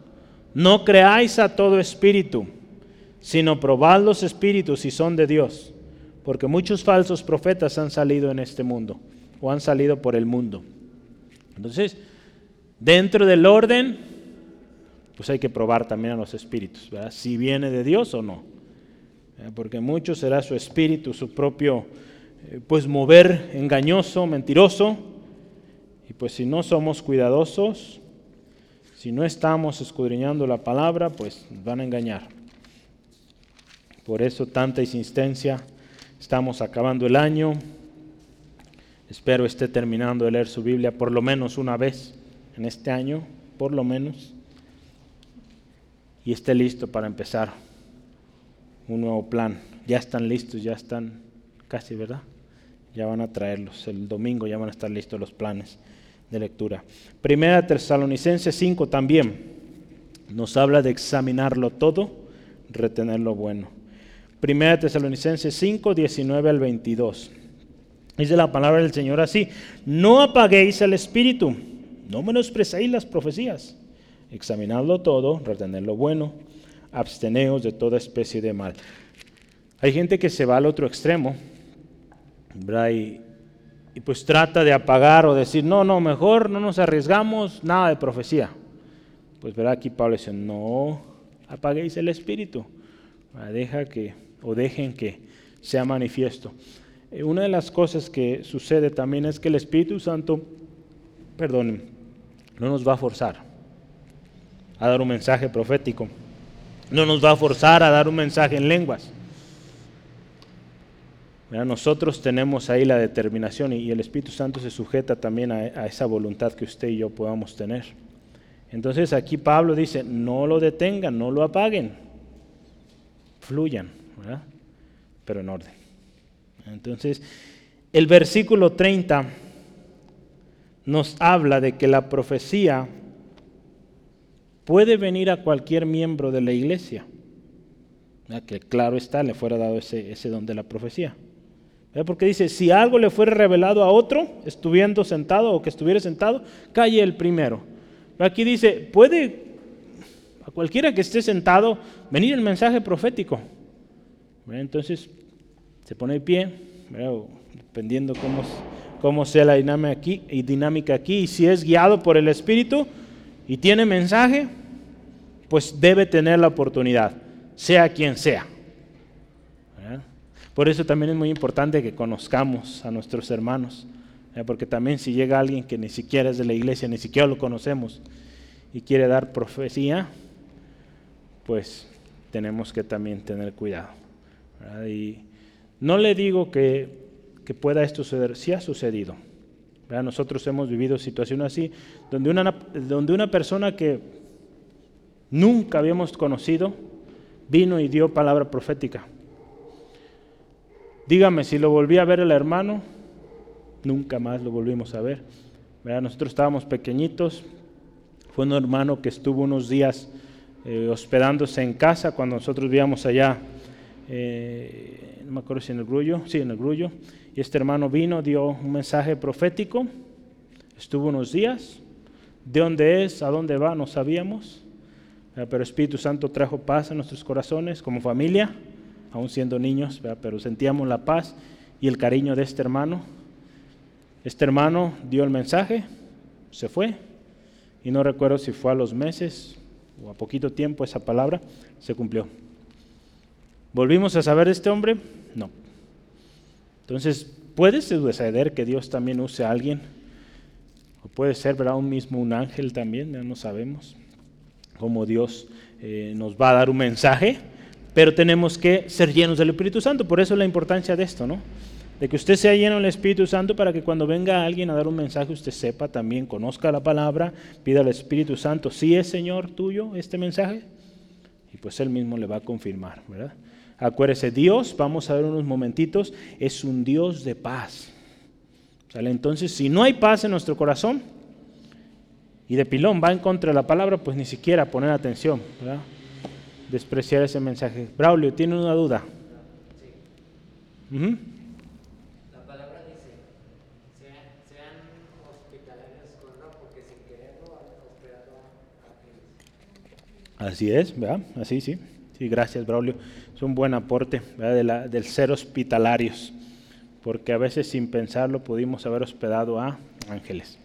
no creáis a todo espíritu, sino probad los espíritus si son de Dios, porque muchos falsos profetas han salido en este mundo, o han salido por el mundo. Entonces, dentro del orden, pues hay que probar también a los espíritus, ¿verdad? si viene de Dios o no. Porque mucho será su espíritu, su propio, eh, pues mover engañoso, mentiroso. Y pues si no somos cuidadosos, si no estamos escudriñando la palabra, pues nos van a engañar. Por eso tanta insistencia. Estamos acabando el año. Espero esté terminando de leer su Biblia por lo menos una vez en este año, por lo menos. Y esté listo para empezar un nuevo plan. Ya están listos, ya están casi, ¿verdad? Ya van a traerlos. El domingo ya van a estar listos los planes de lectura. Primera Tesalonicenses 5 también nos habla de examinarlo todo, retener lo bueno. Primera Tesalonicenses 5, 19 al 22. Dice la palabra del Señor así, no apaguéis el espíritu, no menosprecéis las profecías, examinadlo todo, retener lo bueno, absteneos de toda especie de mal. Hay gente que se va al otro extremo, Y, y, pues trata de apagar o decir, no, no, mejor no nos arriesgamos, nada de profecía. Pues verá aquí Pablo dice, no apaguéis el espíritu, deja que, o dejen que sea manifiesto. Eh, una de las cosas que sucede también es que el Espíritu Santo, perdón, no nos va a forzar a dar un mensaje profético no nos va a forzar a dar un mensaje en lenguas. nosotros tenemos ahí la determinación y el Espíritu Santo se sujeta también a, esa voluntad que usted y yo podamos tener. Entonces aquí Pablo dice, no lo detengan, no lo apaguen, fluyan, pero en orden. Entonces, el versículo 30 nos habla de que la profecía puede venir a cualquier miembro de la iglesia. Que claro está, le fuera dado ese, ese don de la profecía. Porque dice, si algo le fuera revelado a otro, estuviendo sentado o que estuviera sentado, calle el primero. Aquí dice, puede a cualquiera que esté sentado venir el mensaje profético. Entonces se pone de pie, dependiendo cómo, cómo sea la dinámica aquí, y dinámica aquí, y si es guiado por el Espíritu, y tiene mensaje, pues debe tener la oportunidad, sea quien sea. Por eso también es muy importante que conozcamos a nuestros hermanos, porque también si llega alguien que ni siquiera es de la iglesia, ni siquiera lo conocemos y quiere dar profecía, pues tenemos que también tener cuidado. Y no le digo que, que, pueda esto suceder, sí ha sucedido. Nosotros hemos vivido situaciones así, donde una, donde una persona que nunca habíamos conocido vino y dio palabra profética. Dígame, si lo volví a ver el hermano, nunca más lo volvimos a ver. Nosotros estábamos pequeñitos, fue un hermano que estuvo unos días eh, hospedándose en casa cuando nosotros vivíamos allá, eh, no me acuerdo si en el Grullo, sí, en el Grullo, y este hermano vino, dio un mensaje profético, estuvo unos días, de dónde es, a dónde va, no sabíamos, pero Espíritu Santo trajo paz a nuestros corazones como familia, aún siendo niños, pero sentíamos la paz y el cariño de este hermano. Este hermano dio el mensaje, se fue, y no recuerdo si fue a los meses o a poquito tiempo esa palabra se cumplió. ¿Volvimos a saber de este hombre? Entonces, puede suceder que Dios también use a alguien, o puede ser, ¿verdad? Un mismo un ángel también, ya no sabemos cómo Dios eh, nos va a dar un mensaje, pero tenemos que ser llenos del Espíritu Santo, por eso la importancia de esto, ¿no? de que usted sea lleno del Espíritu Santo para que cuando venga alguien a dar un mensaje usted sepa también, conozca la palabra, pida al Espíritu Santo, si es Señor tuyo este mensaje, y pues Él mismo le va a confirmar, ¿verdad? Acuérdese, Dios, vamos a ver unos momentitos, es un Dios de paz. ¿Sale? Entonces, si no hay paz en nuestro corazón y de pilón va en contra de la palabra, pues ni siquiera poner atención, ¿verdad? Despreciar ese mensaje. Braulio, ¿tiene una duda? Sí. Así es, ¿verdad? Así, sí. Sí, gracias, Braulio. Es un buen aporte ¿verdad? del ser hospitalarios, porque a veces sin pensarlo pudimos haber hospedado a ángeles.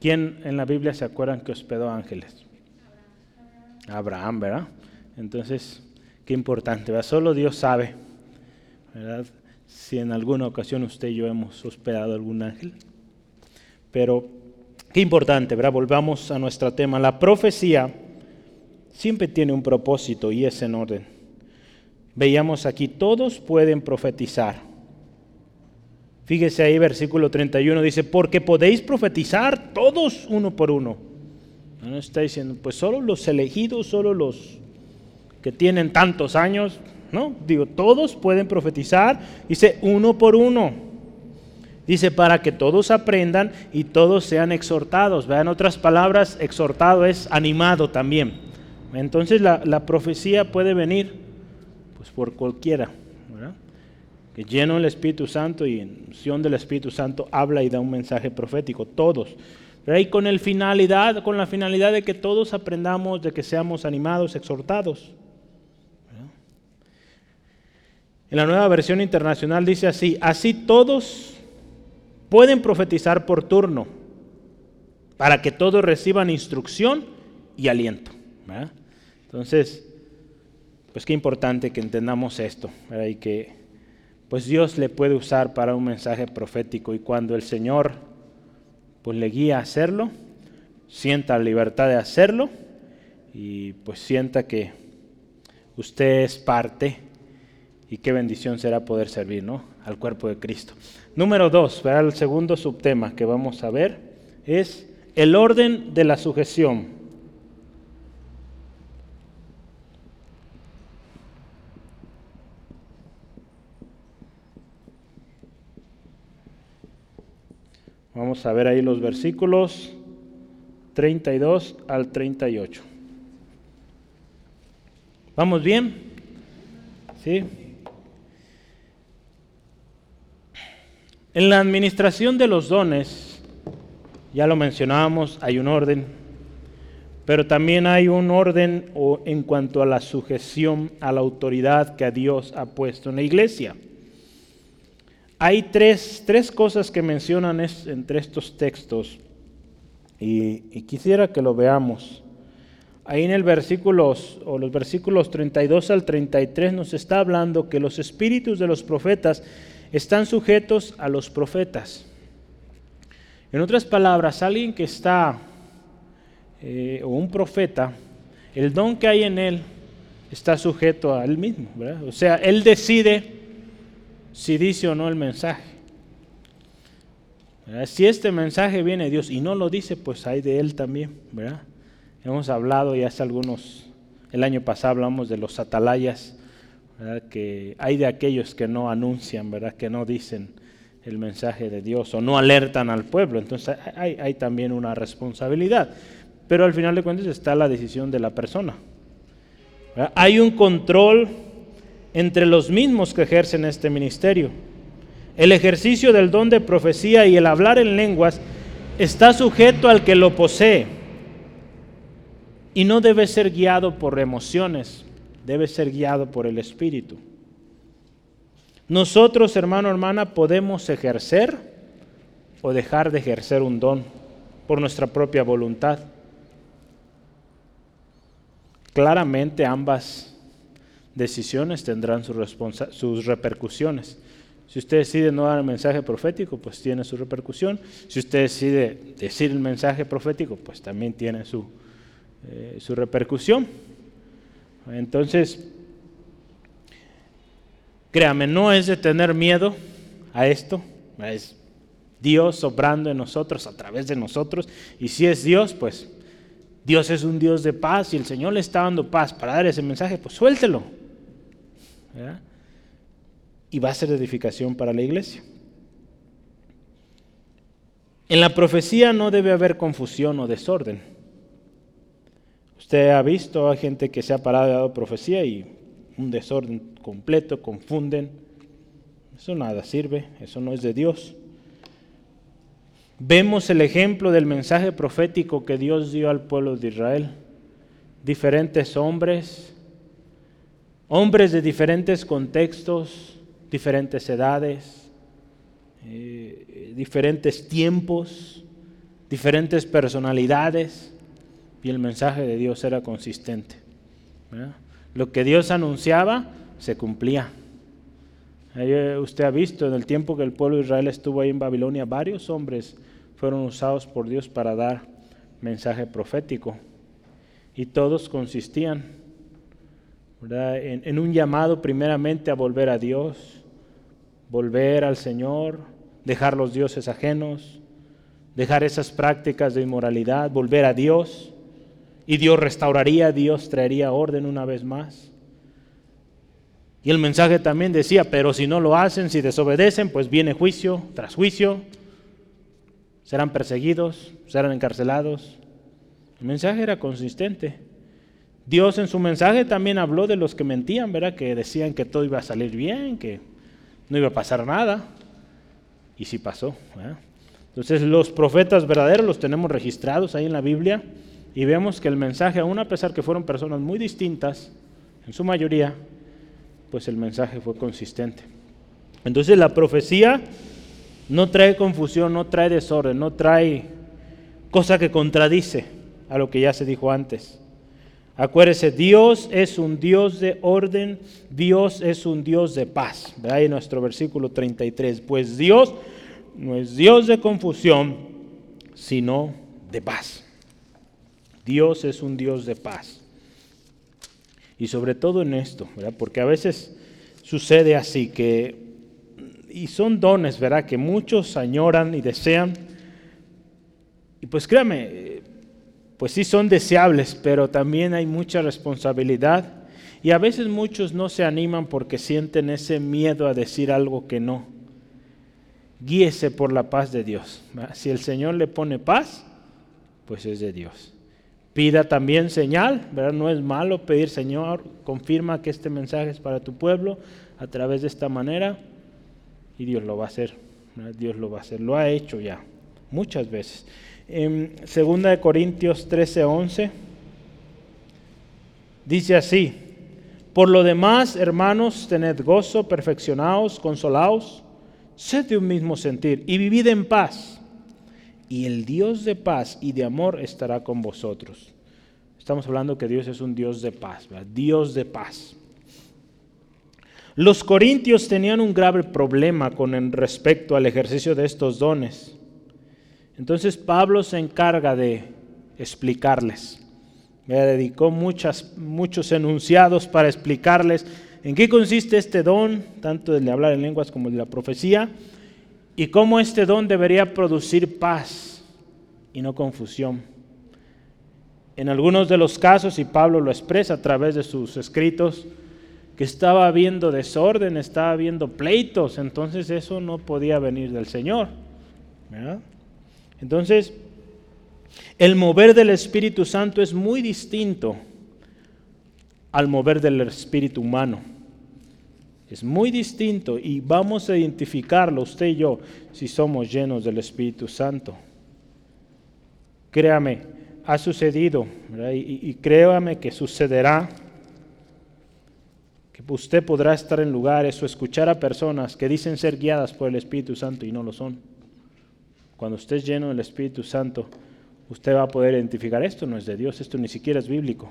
¿Quién en la Biblia se acuerdan que hospedó a ángeles? Abraham, ¿verdad? Entonces, qué importante, ¿verdad? Solo Dios sabe, ¿verdad? Si en alguna ocasión usted y yo hemos hospedado algún ángel. Pero, qué importante, ¿verdad? Volvamos a nuestro tema. La profecía siempre tiene un propósito y es en orden. Veíamos aquí, todos pueden profetizar. Fíjese ahí, versículo 31 dice, porque podéis profetizar todos uno por uno. No está diciendo, pues solo los elegidos, solo los que tienen tantos años. No, digo, todos pueden profetizar. Dice, uno por uno. Dice, para que todos aprendan y todos sean exhortados. Vean otras palabras, exhortado es animado también. Entonces la, profecía puede venir pues, por cualquiera, que lleno el Espíritu Santo y en unción del Espíritu Santo habla y da un mensaje profético, todos. Y con, el finalidad, con la finalidad de que todos aprendamos, de que seamos animados, exhortados. En la nueva versión internacional dice así, así todos pueden profetizar por turno, para que todos reciban instrucción y aliento. Entonces, pues qué importante que entendamos esto y que pues Dios le puede usar para un mensaje profético y cuando el Señor pues le guía a hacerlo, sienta la libertad de hacerlo y pues sienta que usted es parte y qué bendición será poder servir ¿no? al cuerpo de Cristo. Número dos, el segundo subtema que vamos a ver es el orden de la sujeción. Vamos a ver ahí los versículos 32 al 38. ¿Vamos bien? ¿Sí? En la administración de los dones, ya lo mencionábamos, hay un orden, pero también hay un orden en cuanto a la sujeción a la autoridad que Dios ha puesto en la iglesia. Hay tres, cosas que mencionan entre estos textos y, quisiera que lo veamos. Ahí en el versículo, o los versículos 32 al 33 nos está hablando que los espíritus de los profetas están sujetos a los profetas. En otras palabras, alguien que está, eh, o un profeta, el don que hay en él está sujeto a él mismo. O sea, él decide si dice o no el mensaje. Si este mensaje viene de Dios y no lo dice, pues hay de él también. ¿verdad? Hemos hablado ya hace algunos, el año pasado hablamos de los atalayas, que hay de aquellos que no anuncian, ¿verdad? que no dicen el mensaje de Dios o no alertan al pueblo. Entonces hay también una responsabilidad. Pero al final de cuentas está la decisión de la persona. Hay un control entre los mismos que ejercen este ministerio. El ejercicio del don de profecía y el hablar en lenguas está sujeto al que lo posee y no debe ser guiado por emociones, debe ser guiado por el Espíritu. Nosotros, hermano, hermana, podemos ejercer o dejar de ejercer un don por nuestra propia voluntad. Claramente ambas decisiones tendrán sus, repercusiones. Si usted decide no dar el mensaje profético, pues tiene su repercusión. Si usted decide decir el mensaje profético, pues también tiene su, eh, su repercusión. Entonces, créame, no es de tener miedo a esto, es Dios obrando en nosotros, a través de nosotros, y si es Dios, pues Dios es un Dios de paz y el Señor le está dando paz para dar ese mensaje, pues suéltelo. Y va a ser edificación para la iglesia. En la profecía no debe haber confusión o desorden. Usted ha visto a gente que se ha parado y dado profecía y un desorden completo, confunden. Eso nada sirve, eso no es de Dios. Vemos el ejemplo del mensaje profético que Dios dio al pueblo de Israel. Diferentes hombres, hombres de diferentes contextos, diferentes edades, eh, diferentes tiempos, diferentes personalidades, y el mensaje de Dios era consistente. Lo que Dios anunciaba se cumplía. Eh, usted ha visto en el tiempo que el pueblo de Israel estuvo ahí en Babilonia, varios hombres fueron usados por Dios para dar mensaje profético. Y todos consistían en, en, un llamado primeramente a volver a Dios, volver al Señor, dejar los dioses ajenos, dejar esas prácticas de inmoralidad, volver a Dios. Y Dios restauraría, Dios traería orden una vez más. Y el mensaje también decía, pero si no lo hacen, si desobedecen, pues viene juicio tras juicio serán perseguidos, serán encarcelados. El mensaje era consistente. Dios en su mensaje también habló de los que mentían, ¿verdad? Que decían que todo iba a salir bien, que no iba a pasar nada. Y sí pasó. Entonces los profetas verdaderos los tenemos registrados ahí en la Biblia y vemos que el mensaje, aún a pesar que fueron personas muy distintas, en su mayoría, pues el mensaje fue consistente. Entonces la profecía no trae confusión, no trae desorden, no trae cosa que contradice a lo que ya se dijo antes. Acuérdese, Dios es un Dios de orden, Dios es un Dios de paz. Ve ahí nuestro versículo 33. Pues Dios no es Dios de confusión, sino de paz. Dios es un Dios de paz. Y sobre todo en esto, ¿verdad? porque a veces sucede así, que y son dones, ¿verdad? Que muchos añoran y desean. Y pues créame, pues sí son deseables, pero también hay mucha responsabilidad. Y a veces muchos no se animan porque sienten ese miedo a decir algo que no. Guíese por la paz de Dios. Si el Señor le pone paz, pues es de Dios. Pida también señal, ¿verdad? No es malo pedir, Señor, confirma que este mensaje es para tu pueblo a través de esta manera y Dios lo va a hacer. Dios lo va a hacer. Lo ha hecho ya muchas veces. En 2 Corintios 13, 11 dice así, por lo demás, hermanos, tened gozo, perfeccionaos, consolaos, sed de un mismo sentir y vivid en paz. Y el Dios de paz y de amor estará con vosotros. Estamos hablando que Dios es un Dios de paz, Dios de paz. Los corintios tenían un grave problema con respecto al ejercicio de estos dones. Entonces Pablo se encarga de explicarles. me dedicó muchas, muchos enunciados para explicarles en qué consiste este don, tanto el de hablar en lenguas como de la profecía, y cómo este don debería producir paz y no confusión. En algunos de los casos, y Pablo lo expresa a través de sus escritos, que estaba habiendo desorden, estaba habiendo pleitos, entonces eso no podía venir del Señor. Entonces, el mover del Espíritu Santo es muy distinto al mover del espíritu humano. Es muy distinto y vamos a identificarlo usted y yo si somos llenos del Espíritu Santo. Créame, ha sucedido y, créame que sucederá que usted podrá estar en lugares o escuchar a personas que dicen ser guiadas por el Espíritu Santo y no lo son. Cuando usted es lleno del Espíritu Santo, usted va a poder identificar esto no es de Dios, esto ni siquiera es bíblico.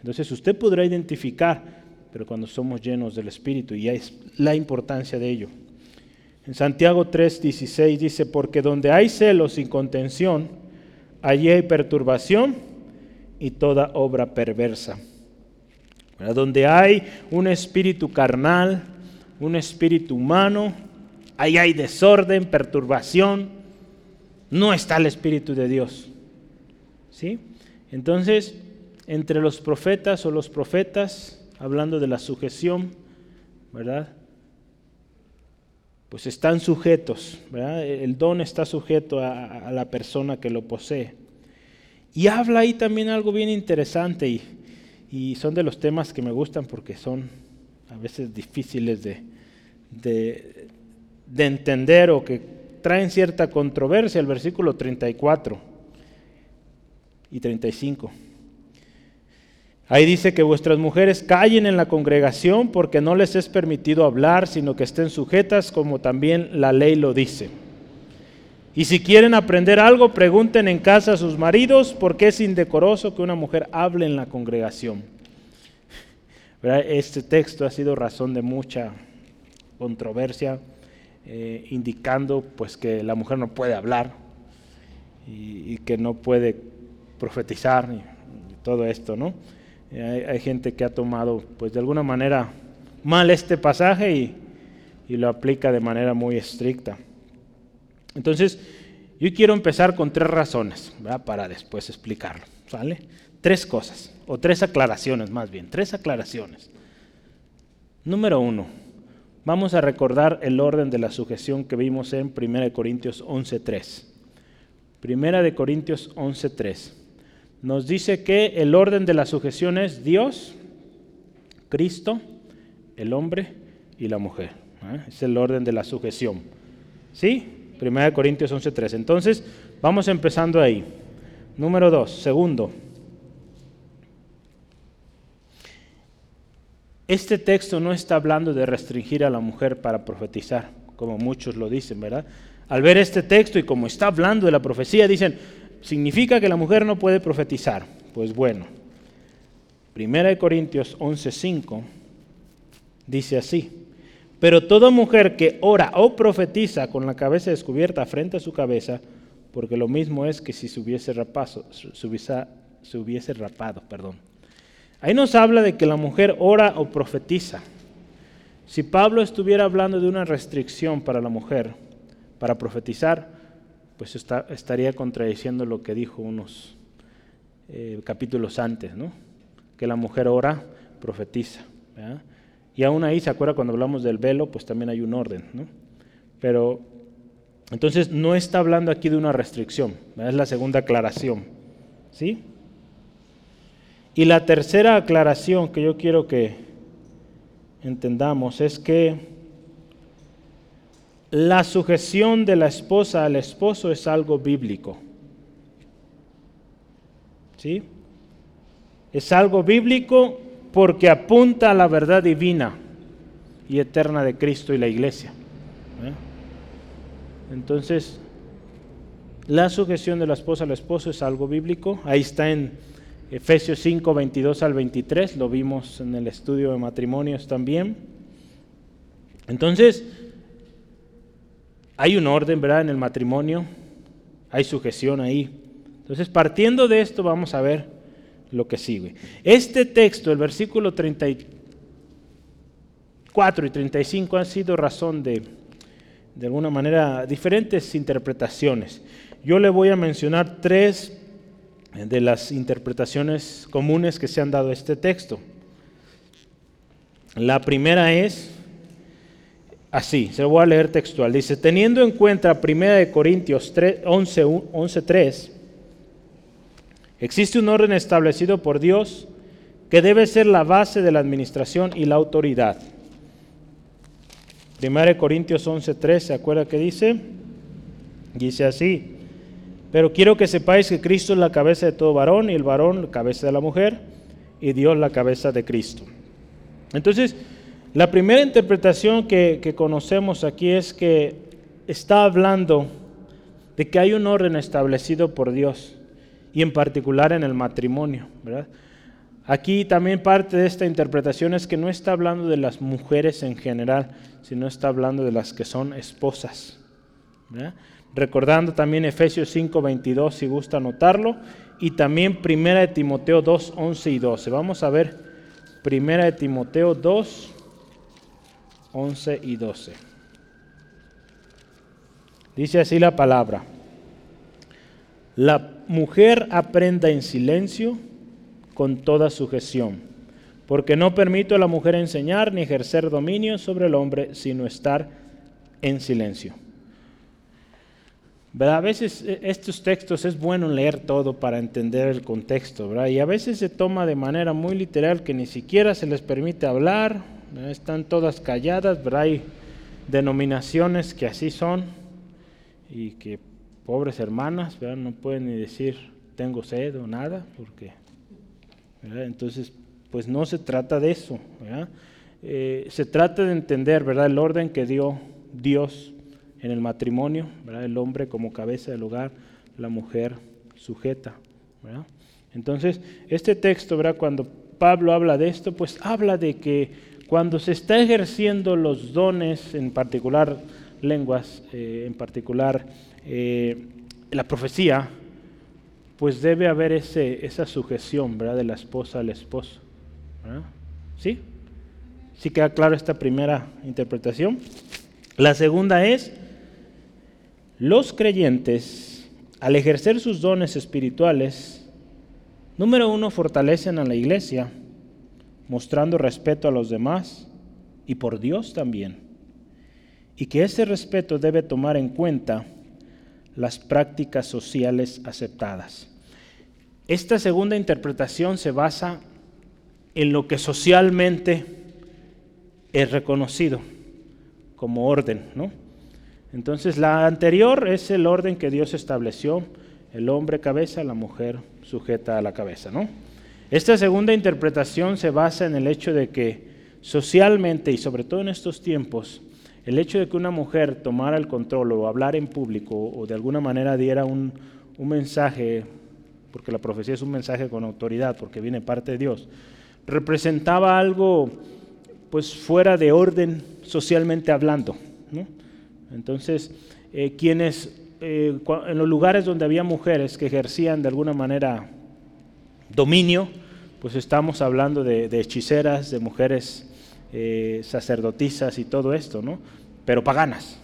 Entonces usted podrá identificar, pero cuando somos llenos del Espíritu, y es la importancia de ello. En Santiago 3:16 dice, porque donde hay celos y contención, allí hay perturbación y toda obra perversa. Donde hay un espíritu carnal, un espíritu humano, ahí hay desorden, perturbación, no está el Espíritu de Dios. ¿Sí? Entonces, entre los profetas o los profetas, hablando de la sujeción, ¿verdad? Pues están sujetos, ¿verdad? El don está sujeto a, la persona que lo posee. Y habla ahí también algo bien interesante y, son de los temas que me gustan porque son a veces difíciles de, de entender o que traen cierta controversia, el versículo 34 y 35. Ahí dice que vuestras mujeres callen en la congregación porque no les es permitido hablar, sino que estén sujetas como también la ley lo dice. Y si quieren aprender algo, pregunten en casa a sus maridos porque es indecoroso que una mujer hable en la congregación. Este texto ha sido razón de mucha controversia eh, indicando pues que la mujer no puede hablar y, que no puede profetizar y, todo esto, ¿no? Eh, hay, gente que ha tomado pues de alguna manera mal este pasaje y, y lo aplica de manera muy estricta. Entonces, yo quiero empezar con tres razones, para después explicarlo, ¿sale? Tres cosas, o tres aclaraciones más bien, tres aclaraciones. Número uno, Vamos a recordar el orden de la sujeción que vimos en 1 Corintios 11.3. 1 Corintios 11.3. Nos dice que el orden de la sujeción es Dios, Cristo, el hombre y la mujer. ¿eh? Es el orden de la sujeción. ¿Sí? 1 Corintios 11.3. Entonces, vamos empezando ahí. Número 2. Segundo. Este texto no está hablando de restringir a la mujer para profetizar, como muchos lo dicen, ¿verdad? Al ver este texto y como está hablando de la profecía, dicen, ¿significa que la mujer no puede profetizar? Pues bueno, 1 Corintios 11:5 dice así, pero toda mujer que ora o profetiza con la cabeza descubierta frente a su cabeza, porque lo mismo es que si se hubiese, rapado, se hubiese rapado, perdón. Ahí nos habla de que la mujer ora o profetiza. Si Pablo estuviera hablando de una restricción para la mujer, para profetizar, pues estaría contradiciendo lo que dijo unos eh, capítulos antes, ¿no? que la mujer ora, profetiza. Y aún ahí, ¿se acuerda cuando hablamos del velo? Pues también hay un orden. ¿no? Pero entonces no está hablando aquí de una restricción, es la segunda aclaración. ¿Sí? Y la tercera aclaración que yo quiero que entendamos es que la sujeción de la esposa al esposo es algo bíblico. ¿Sí? Es algo bíblico porque apunta a la verdad divina y eterna de Cristo y la iglesia. ¿eh? Entonces, la sujeción de la esposa al esposo es algo bíblico. Ahí está en Efesios 5, 22 al 23, lo vimos en el estudio de matrimonios también. Entonces, hay un orden, ¿verdad? En el matrimonio, hay sujeción ahí, Entonces, partiendo de esto, vamos a ver lo que sigue. Este texto, el versículo 34 y 35, han sido razón de, de alguna manera, diferentes interpretaciones. Yo le voy a mencionar tres de las interpretaciones comunes que se han dado a este texto. La primera es así, se lo voy a leer textual. Dice, teniendo en cuenta 1 Corintios 11, 3, existe un orden establecido por Dios que debe ser la base de la administración y la autoridad. 1 Corintios 11.3, ¿se acuerda que dice? Dice así, pero quiero que sepáis que Cristo es la cabeza de todo varón y el varón la cabeza de la mujer y Dios la cabeza de Cristo. Entonces, la primera interpretación que, que conocemos aquí es que está hablando de que hay un orden establecido por Dios y en particular en el matrimonio, ¿verdad? Aquí también parte de esta interpretación es que no está hablando de las mujeres en general, sino está hablando de las que son esposas. Recordando también Efesios 5, 22, si gusta anotarlo, y también Primera de Timoteo 2, 11 y 12. Vamos a ver Primera de Timoteo 2, 11 y 12. Dice así la palabra. La mujer aprenda en silencio con toda sujeción, porque no permito a la mujer enseñar ni ejercer dominio sobre el hombre, sino estar en silencio. ¿Verdad? A veces eh, estos textos es bueno leer todo para entender el contexto, ¿verdad? y a veces se toma de manera muy literal que ni siquiera se les permite hablar, están todas calladas, ¿verdad? hay denominaciones que así son y que pobres hermanas ¿verdad? no pueden ni decir tengo sed o nada, porque entonces, pues no se trata de eso. Eh, se trata de entender ¿verdad? el orden que dio Dios en el matrimonio, el hombre como cabeza del hogar, la mujer sujeta. Entonces, este texto, ¿verdad? cuando Pablo habla de esto, pues habla de que cuando se está ejerciendo los dones, en particular lenguas, eh, en particular eh, la profecía, pues debe haber esa sujeción de la esposa al esposo. ¿Sí? ¿Sí queda claro esta primera interpretación? La segunda es, los creyentes, al ejercer sus dones espirituales, número uno, fortalecen a la iglesia, mostrando respeto a los demás y por Dios también. Y que ese respeto debe tomar en cuenta las prácticas sociales aceptadas. Esta segunda interpretación se basa en lo que socialmente es reconocido como orden, ¿no? Entonces la anterior es el orden que Dios estableció, el hombre cabeza, la mujer sujeta a la cabeza, ¿no? Esta segunda interpretación se basa en el hecho de que socialmente y sobre todo en estos tiempos el hecho de que una mujer tomara el control o hablar en público o de alguna manera diera un, mensaje, porque la profecía es un mensaje con autoridad, porque viene parte de Dios, representaba algo pues fuera de orden socialmente hablando. Entonces, eh, quienes eh, en los lugares donde había mujeres que ejercían de alguna manera dominio, pues estamos hablando de hechiceras, de mujeres eh, sacerdotisas y todo esto, ¿no? Pero paganas.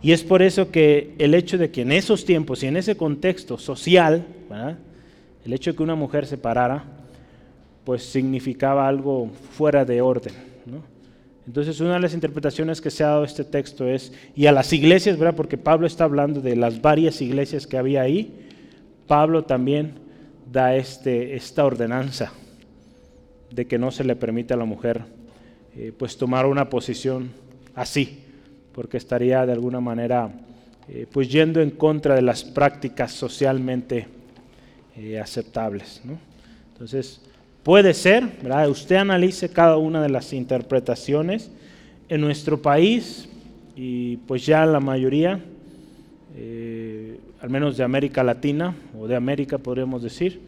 Y es por eso que el hecho de que en esos tiempos y en ese contexto social, el hecho de que una mujer se parara, pues significaba algo fuera de orden. Entonces una de las interpretaciones que se ha dado este texto es, y a las iglesias, ¿verdad? porque Pablo está hablando de las varias iglesias que había ahí, Pablo también da este, esta ordenanza de que no se le permite a la mujer eh, pues tomar una posición así, porque estaría de alguna manera eh, pues yendo en contra de las prácticas socialmente eh, aceptables. Entonces, puede ser, ¿verdad? usted analice cada una de las interpretaciones en nuestro país y pues ya la mayoría, al menos de América Latina o de América podríamos decir,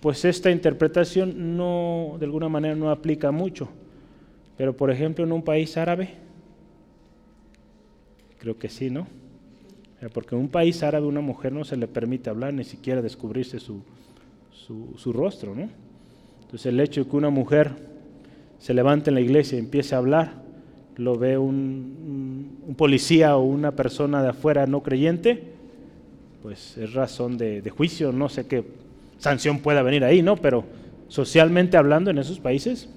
pues esta interpretación no, de alguna manera no aplica mucho. Pero por ejemplo en un país árabe, creo que sí, ¿no? Porque en un país árabe una mujer no se le permite hablar, ni siquiera descubrirse su, su, rostro. ¿no? Entonces el hecho de que una mujer se levante en la iglesia y empiece a hablar, lo ve un, policía o una persona de afuera no creyente, pues es razón de, juicio, no sé qué sanción pueda venir ahí, ¿no? Pero socialmente hablando en esos países,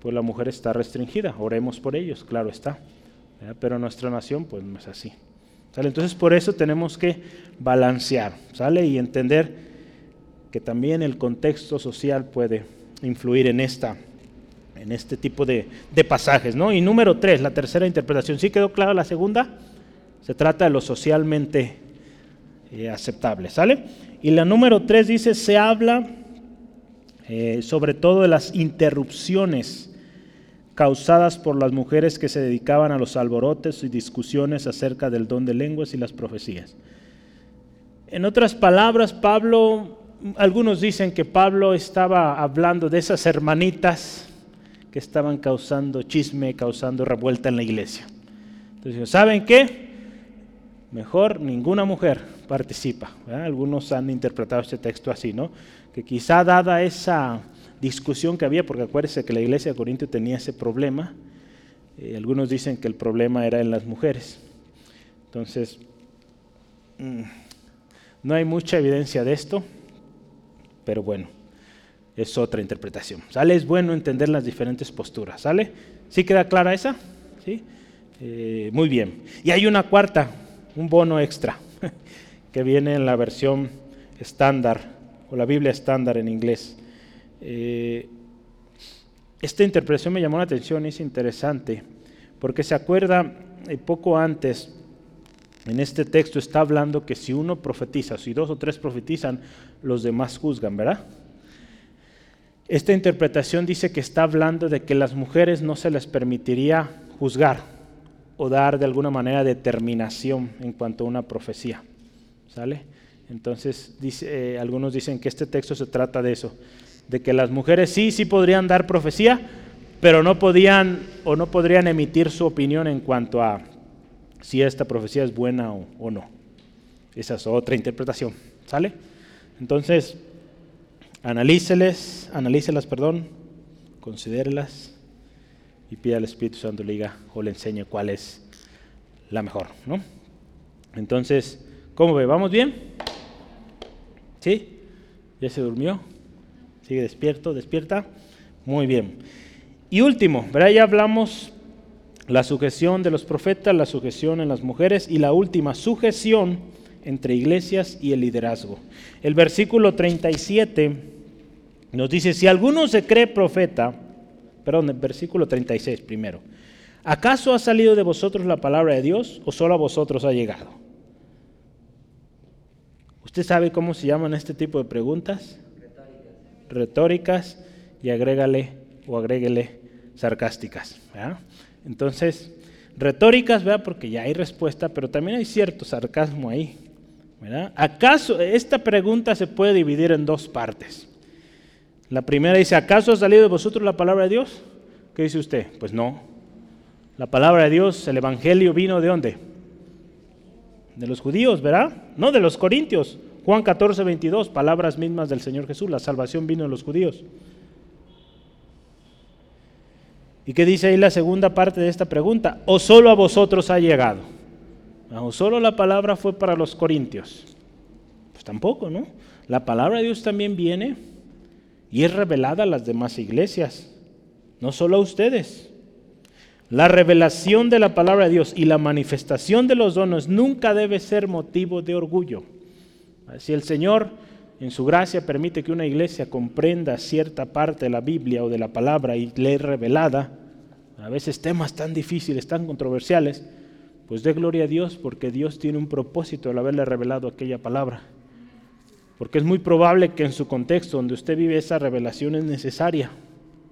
pues la mujer está restringida, oremos por ellos, claro está, pero nuestra nación pues no es así. ¿sale? Entonces por eso tenemos que balancear, ¿sale? Y entender que también el contexto social puede influir en esta en este tipo de, pasajes. ¿no? Y número tres, la tercera interpretación. ¿Sí quedó clara la segunda? Se trata de lo socialmente eh, aceptable. ¿Sale? Y la número tres dice, se habla eh, sobre todo de las interrupciones causadas por las mujeres que se dedicaban a los alborotes y discusiones acerca del don de lenguas y las profecías. En otras palabras, Pablo, algunos dicen que Pablo estaba hablando de esas hermanitas que estaban causando chisme, causando revuelta en la iglesia. Entonces, ¿saben qué? Mejor ninguna mujer participa. Algunos han interpretado este texto así, ¿no? Que quizá dada esa discusión que había, porque acuérdense que la iglesia de Corintio tenía ese problema, eh, algunos dicen que el problema era en las mujeres. Entonces, mm, no hay mucha evidencia de esto, pero bueno es otra interpretación. ¿Sale? Es bueno entender las diferentes posturas. ¿Sale? ¿Sí queda clara esa? ¿Sí? Eh, muy bien. Y hay una cuarta, un bono extra, que viene en la versión estándar, o la Biblia estándar en inglés. Eh, esta interpretación me llamó la atención y es interesante, porque se acuerda, eh, poco antes, en este texto está hablando que si uno profetiza, si dos o tres profetizan, los demás juzgan, ¿verdad? Esta interpretación dice que está hablando de que las mujeres no se les permitiría juzgar o dar de alguna manera determinación en cuanto a una profecía. ¿Sale? Entonces, eh, algunos dicen que este texto se trata de eso, de que las mujeres sí, sí podrían dar profecía, pero no podían o no podrían emitir su opinión en cuanto a si esta profecía es buena o, no. Esa es otra interpretación. ¿Sale? Entonces, Analíceles, analícelas, perdón, considérelas y pida al Espíritu Santo le diga o le enseñe cuál es la mejor, ¿no? Entonces, ¿cómo ve? ¿Vamos bien? ¿Sí? ¿Ya se durmió? ¿Sigue despierto? ¿Despierta? Muy bien. Y último, ¿verdad? Ya hablamos la sujeción de los profetas, la sujeción en las mujeres y la última, sujeción entre iglesias y el liderazgo. El versículo 37 nos dice, si alguno se cree profeta, perdón, el versículo 36 primero, ¿acaso ha salido de vosotros la palabra de Dios o solo a vosotros ha llegado? ¿Usted sabe cómo se llaman este tipo de preguntas? Retóricas. Y agrégale o agréguele sarcásticas. Entonces, retóricas, ¿verdad? porque ya hay respuesta, pero también hay cierto sarcasmo ahí. ¿verdad? ¿Acaso esta pregunta se puede dividir en dos partes? La primera dice, ¿acaso ha salido de vosotros la palabra de Dios? ¿Qué dice usted? Pues no. La palabra de Dios, el Evangelio vino de dónde? De los judíos, ¿verdad? No de los corintios. Juan 14, 22, palabras mismas del Señor Jesús, la salvación vino de los judíos. ¿Y qué dice ahí la segunda parte de esta pregunta? ¿O solo a vosotros ha llegado? ¿O solo la palabra fue para los corintios? Pues tampoco, ¿no? La palabra de Dios también viene y es revelada a las demás iglesias, no solo a ustedes. La revelación de la palabra de Dios y la manifestación de los dones nunca debe ser motivo de orgullo. Si el Señor en su gracia permite que una iglesia comprenda cierta parte de la Biblia o de la palabra y le revelada, a veces temas tan difíciles, tan controversiales, pues dé gloria a Dios porque Dios tiene un propósito al haberle revelado aquella palabra. Porque es muy probable que en su contexto donde usted vive esa revelación es necesaria,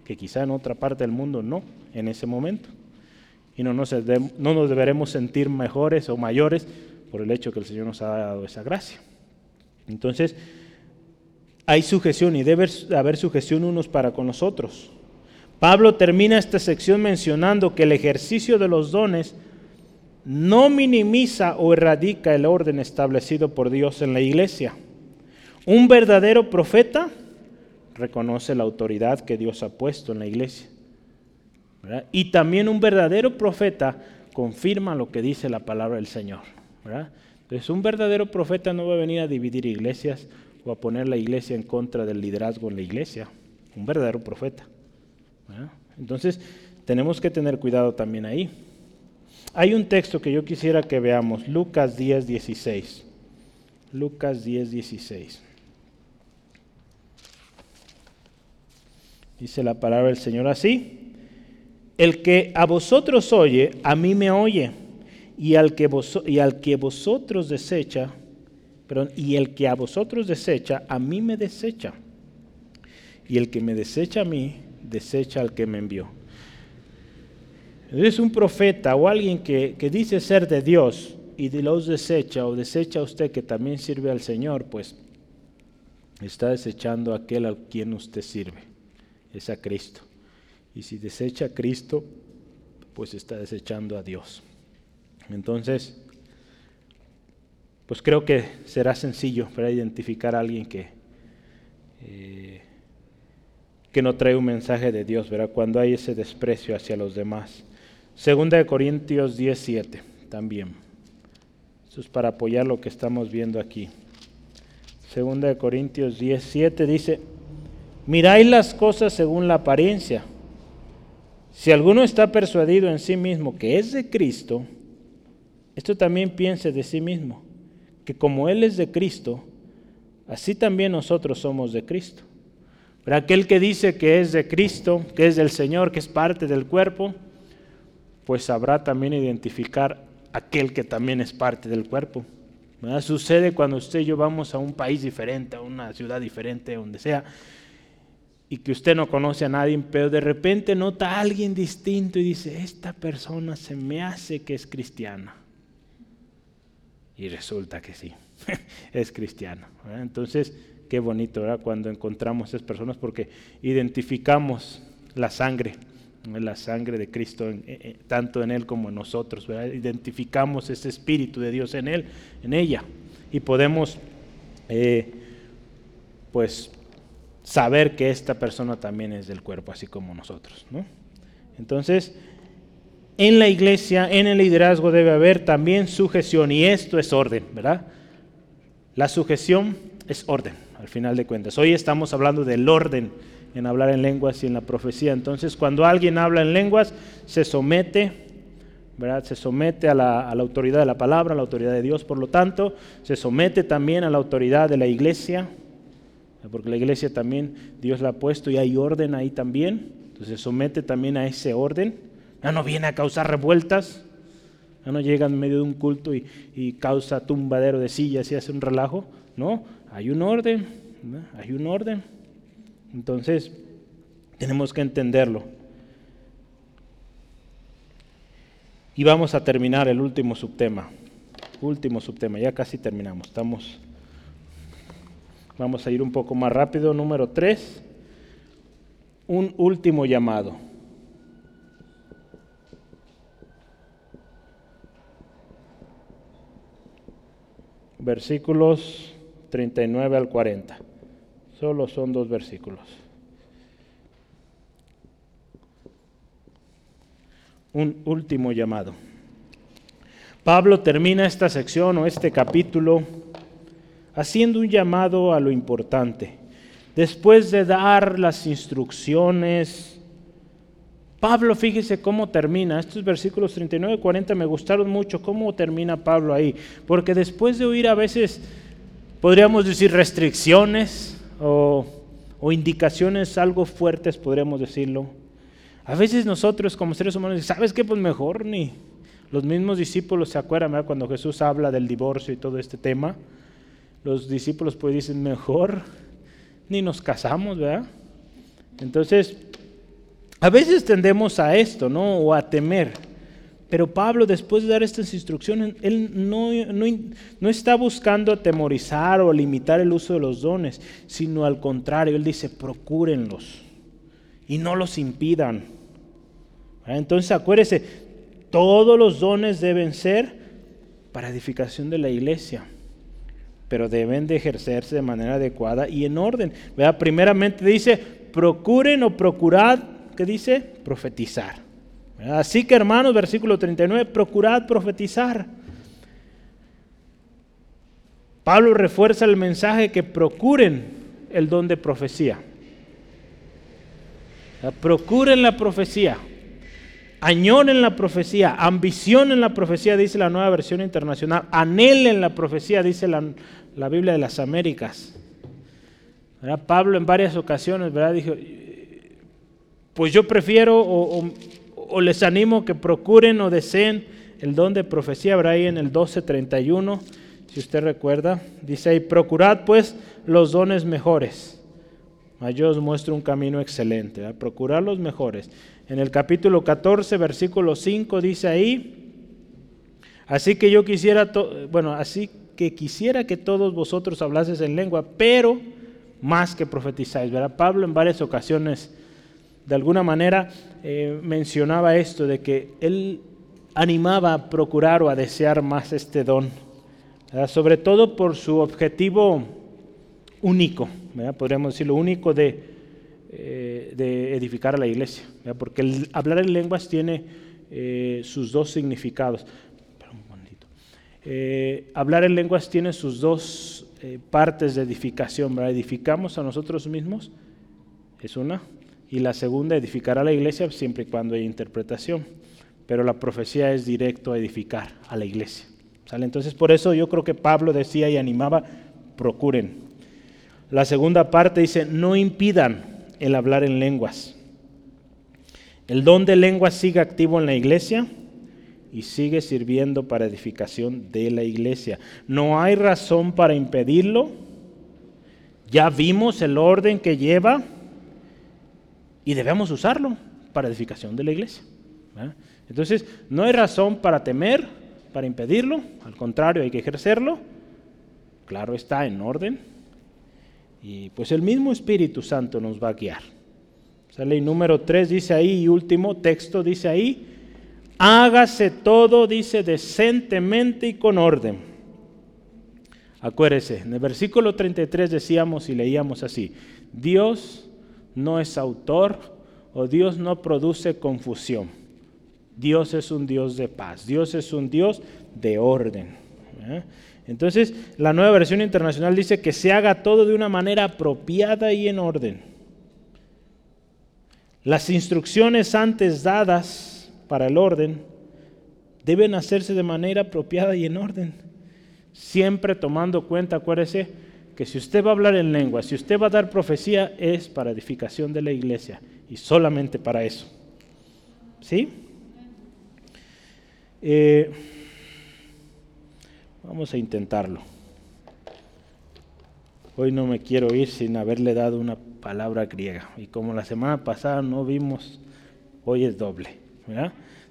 que quizá en otra parte del mundo no, en ese momento. Y no nos deberemos sentir mejores o mayores por el hecho que el Señor nos ha dado esa gracia. Entonces, hay sujeción y debe haber sujeción unos para con los otros. Pablo termina esta sección mencionando que el ejercicio de los dones no minimiza o erradica el orden establecido por Dios en la iglesia. Un verdadero profeta reconoce la autoridad que Dios ha puesto en la iglesia. Y también un verdadero profeta confirma lo que dice la palabra del Señor. Entonces un verdadero profeta no va a venir a dividir iglesias o a poner la iglesia en contra del liderazgo en la iglesia. Un verdadero profeta. Entonces tenemos que tener cuidado también ahí. Hay un texto que yo quisiera que veamos, Lucas 10, 16. Lucas 10, 16. Dice la palabra del Señor así. El que a vosotros oye, a mí me oye. Y al que, y al que vosotros desecha, y el que a vosotros desecha, a mí me desecha. Y el que me desecha a mí, desecha al que me envió. Es un profeta o alguien que, dice ser de Dios y de los desecha o desecha a usted que también sirve al Señor, pues está desechando a aquel al quien usted sirve, es a Cristo. Y si desecha a Cristo, pues está desechando a Dios. Entonces, pues creo que será sencillo para identificar a alguien que, eh, que no trae un mensaje de Dios, ¿verdad? Cuando hay ese desprecio hacia los demás. Segunda de Corintios 17 también. Eso es para apoyar lo que estamos viendo aquí. Segunda de Corintios 17 dice, miráis las cosas según la apariencia. Si alguno está persuadido en sí mismo que es de Cristo, esto también piense de sí mismo, que como Él es de Cristo, así también nosotros somos de Cristo. Pero aquel que dice que es de Cristo, que es del Señor, que es parte del cuerpo, pues sabrá también identificar aquel que también es parte del cuerpo. Sucede cuando usted y yo vamos a un país diferente, a una ciudad diferente, donde sea, y que usted no conoce a nadie, pero de repente nota a alguien distinto y dice, esta persona se me hace que es cristiana. Y resulta que sí, es cristiana. Entonces, qué bonito ¿verdad? cuando encontramos esas personas porque identificamos la sangre la sangre de Cristo, eh, eh, tanto en Él como en nosotros. Identificamos ese Espíritu de Dios en Él, en ella, y podemos, eh, pues, saber que esta persona también es del cuerpo, así como nosotros. Entonces, en la iglesia, en el liderazgo debe haber también sujeción, y esto es orden, ¿verdad? La sujeción es orden, al final de cuentas. Hoy estamos hablando del orden en hablar en lenguas y en la profecía. Entonces, cuando alguien habla en lenguas, se somete, ¿verdad? Se somete a la, autoridad de la palabra, a la autoridad de Dios, por lo tanto, se somete también a la autoridad de la iglesia, porque la iglesia también Dios la ha puesto y hay orden ahí también. Entonces, se somete también a ese orden. Ya no viene a causar revueltas, ya no llega en medio de un culto y, y causa tumbadero de sillas y hace un relajo. No, hay un orden, hay un orden. Entonces, tenemos que entenderlo. Y vamos a terminar el último subtema. Último subtema, ya casi terminamos. Estamos Vamos a ir un poco más rápido. Número 3. Un último llamado. Versículos 39 al 40. Solo son dos versículos. Un último llamado. Pablo termina esta sección o este capítulo haciendo un llamado a lo importante. Después de dar las instrucciones, Pablo, fíjese cómo termina. Estos versículos 39 y 40 me gustaron mucho, cómo termina Pablo ahí. Porque después de oír a veces, podríamos decir, restricciones, o, indicaciones algo fuertes, podríamos decirlo. A veces nosotros como seres humanos, ¿sabes qué? Pues mejor ni. Los mismos discípulos se acuerdan cuando Jesús habla del divorcio y todo este tema. Los discípulos pues dicen, mejor ni nos casamos, ¿verdad? Entonces, a veces tendemos a esto, ¿no? O a temer. Pero Pablo, después de dar estas instrucciones, él no, no, está buscando atemorizar o limitar el uso de los dones, sino al contrario, él dice, procúrenlos y no los impidan. Entonces acuérdese, todos los dones deben ser para edificación de la iglesia, pero deben de ejercerse de manera adecuada y en orden. ¿Verdad? Primeramente dice, procuren o procurad, ¿qué dice? Profetizar. Así que hermanos, versículo 39, procurad profetizar. Pablo refuerza el mensaje que procuren el don de profecía. Procuren la profecía. Añoren la profecía, ambicionen la profecía, dice la nueva versión internacional. Anhelen la profecía, dice la, Biblia de las Américas. Pablo en varias ocasiones ¿verdad? dijo, pues yo prefiero o, les animo que procuren o deseen el don de profecía, habrá ahí en el 1231, si usted recuerda, dice ahí, procurad pues los dones mejores. Yo os muestro un camino excelente, procurar los mejores. En el capítulo 14, versículo 5 dice ahí, así que yo quisiera, bueno, así que quisiera que todos vosotros hablases en lengua, pero más que profetizáis. ¿verdad? Pablo en varias ocasiones, de alguna manera, eh, mencionaba esto, de que él animaba a procurar o a desear más este don, sobre todo por su objetivo único, podríamos decirlo, único de eh, de edificar a la iglesia, porque el hablar en lenguas tiene eh, sus dos significados. Eh, hablar en lenguas tiene sus dos partes de edificación. Edificamos a nosotros mismos, es una, y la segunda, edificar a la iglesia siempre y cuando hay interpretación. Pero la profecía es directo a edificar a la iglesia. ¿sale? Entonces, por eso yo creo que Pablo decía y animaba, procuren. La segunda parte dice, no impidan el hablar en lenguas. El don de lenguas sigue activo en la iglesia y sigue sirviendo para edificación de la iglesia. No hay razón para impedirlo. Ya vimos el orden que lleva y debemos usarlo para edificación de la iglesia. Entonces, no hay razón para temer, para impedirlo, al contrario, hay que ejercerlo. Claro está, en orden, y pues el mismo Espíritu Santo nos va a guiar. Sale número 3 dice ahí, y último texto dice ahí, hágase todo, dice, decentemente y con orden. Acuérdese, en el versículo 33 decíamos y leíamos así, Dios no es autor o Dios no produce confusión. Dios es un Dios de paz, Dios es un Dios de orden. ¿eh? Entonces, la nueva versión internacional dice que se haga todo de una manera apropiada y en orden. Las instrucciones antes dadas para el orden deben hacerse de manera apropiada y en orden. Siempre tomando cuenta, acuérdese, que si usted va a hablar en lengua, si usted va a dar profecía, es para edificación de la iglesia y solamente para eso. ¿Sí? Eh, Vamos a intentarlo. Hoy no me quiero ir sin haberle dado una palabra griega. Y como la semana pasada no vimos, hoy es doble.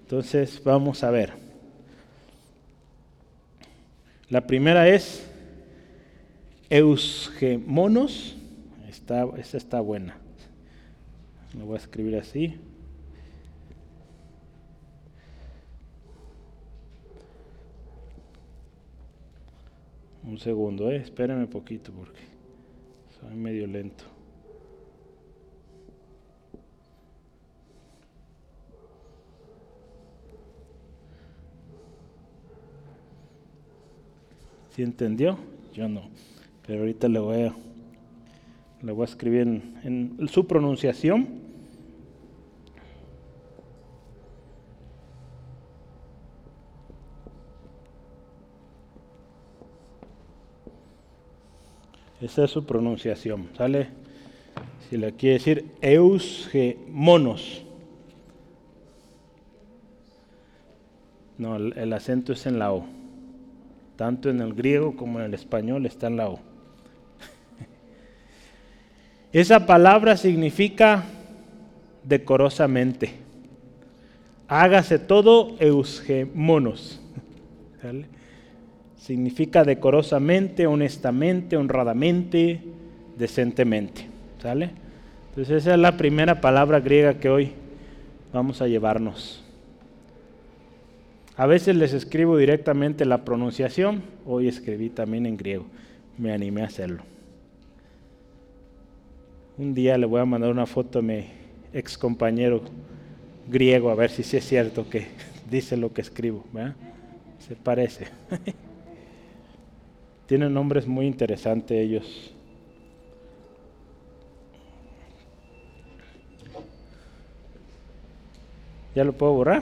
Entonces vamos a ver. La primera es eusgemonos. Está, esta está buena. Lo voy a escribir así. Un segundo, eh, espérenme poquito porque soy medio lento. ¿Sí entendió? Yo no. Pero ahorita le voy a, le voy a escribir en, su pronunciación. Esa es su pronunciación, ¿sale? Si le quiere decir eusgemonos. No, el, acento es en la O. Tanto en el griego como en el español está en la O. Esa palabra significa decorosamente. Hágase todo eusgemonos. Significa decorosamente, honestamente, honradamente, decentemente. ¿Sale? Entonces esa es la primera palabra griega que hoy vamos a llevarnos. A veces les escribo directamente la pronunciación, hoy escribí también en griego, me animé a hacerlo. Un día le voy a mandar una foto a mi ex compañero griego a ver si es cierto que dice lo que escribo. Se parece. Tienen nombres muy interesantes ellos. ¿Ya lo puedo borrar?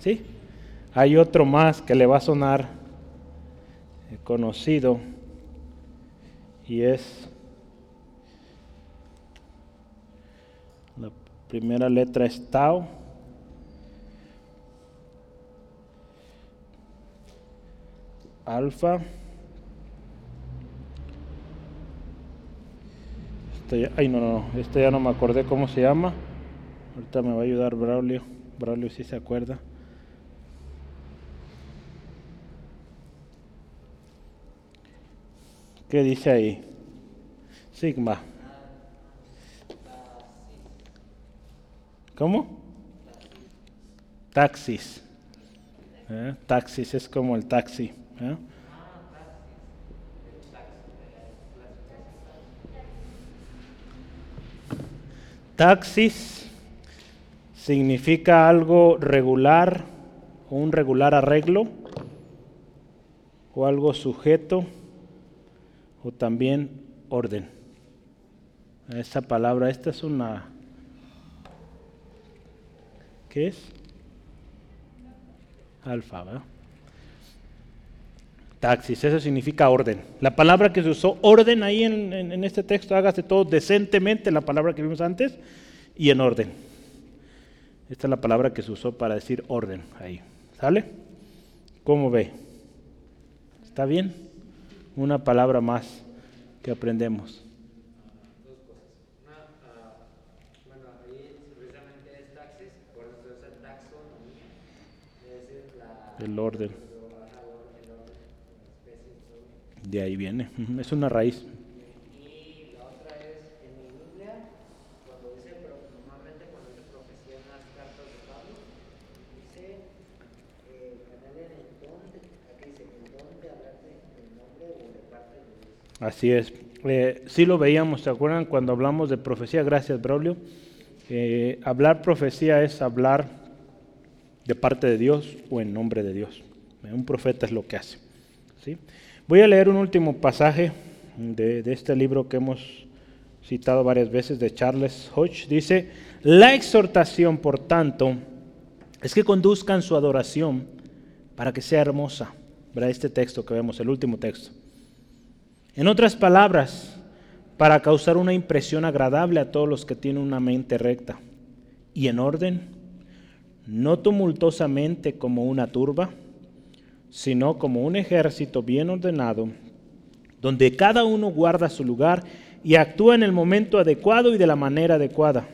¿Sí? Hay otro más que le va a sonar conocido y es la primera letra es Tau. Alfa. Este ay, no, no, este ya no me acordé cómo se llama. Ahorita me va a ayudar Braulio. Braulio si se acuerda. ¿Qué dice ahí? Sigma. ¿Cómo? Taxis. ¿Eh? Taxis es como el taxi. ¿eh? Taxis significa algo regular, un regular arreglo, o algo sujeto, o también orden. Esa palabra, esta es una... ¿Qué es? Alfa, ¿verdad? Taxis, eso significa orden. La palabra que se usó, orden ahí en, en este texto, hágase todo decentemente, la palabra que vimos antes, y en orden. Esta es la palabra que se usó para decir orden ahí. ¿Sale? ¿Cómo ve? ¿Está bien? Una palabra más que aprendemos. Dos cosas. Una, ah, bueno, ahí precisamente es taxis, por eso se usa taxonomía, es decir, la, El orden. pero, ajá, el orden, el orden, la especie, todo. De ahí viene. Ujú, Es una raíz. Y la otra es en mi Biblia, cuando dice, pero normalmente cuando dice profecía en las cartas de Pablo, dice eh, ponerle en el don, de- aquí dice el don de hablarte en nombre o de parte de Dios. Así es. Eh, sí lo veíamos, ¿se acuerdan cuando hablamos de profecía? Gracias, Braulio. Eh, hablar profecía es hablar de parte de Dios o en nombre de Dios. Un profeta es lo que hace. ¿sí? Voy a leer un último pasaje de, este libro que hemos citado varias veces de Charles Hodge. Dice, la exhortación, por tanto, es que conduzcan su adoración para que sea hermosa. Verá este texto que vemos, el último texto. En otras palabras, para causar una impresión agradable a todos los que tienen una mente recta y en orden, no tumultuosamente como una turba, sino como un ejército bien ordenado, donde cada uno guarda su lugar y actúa en el momento adecuado y de la manera adecuada.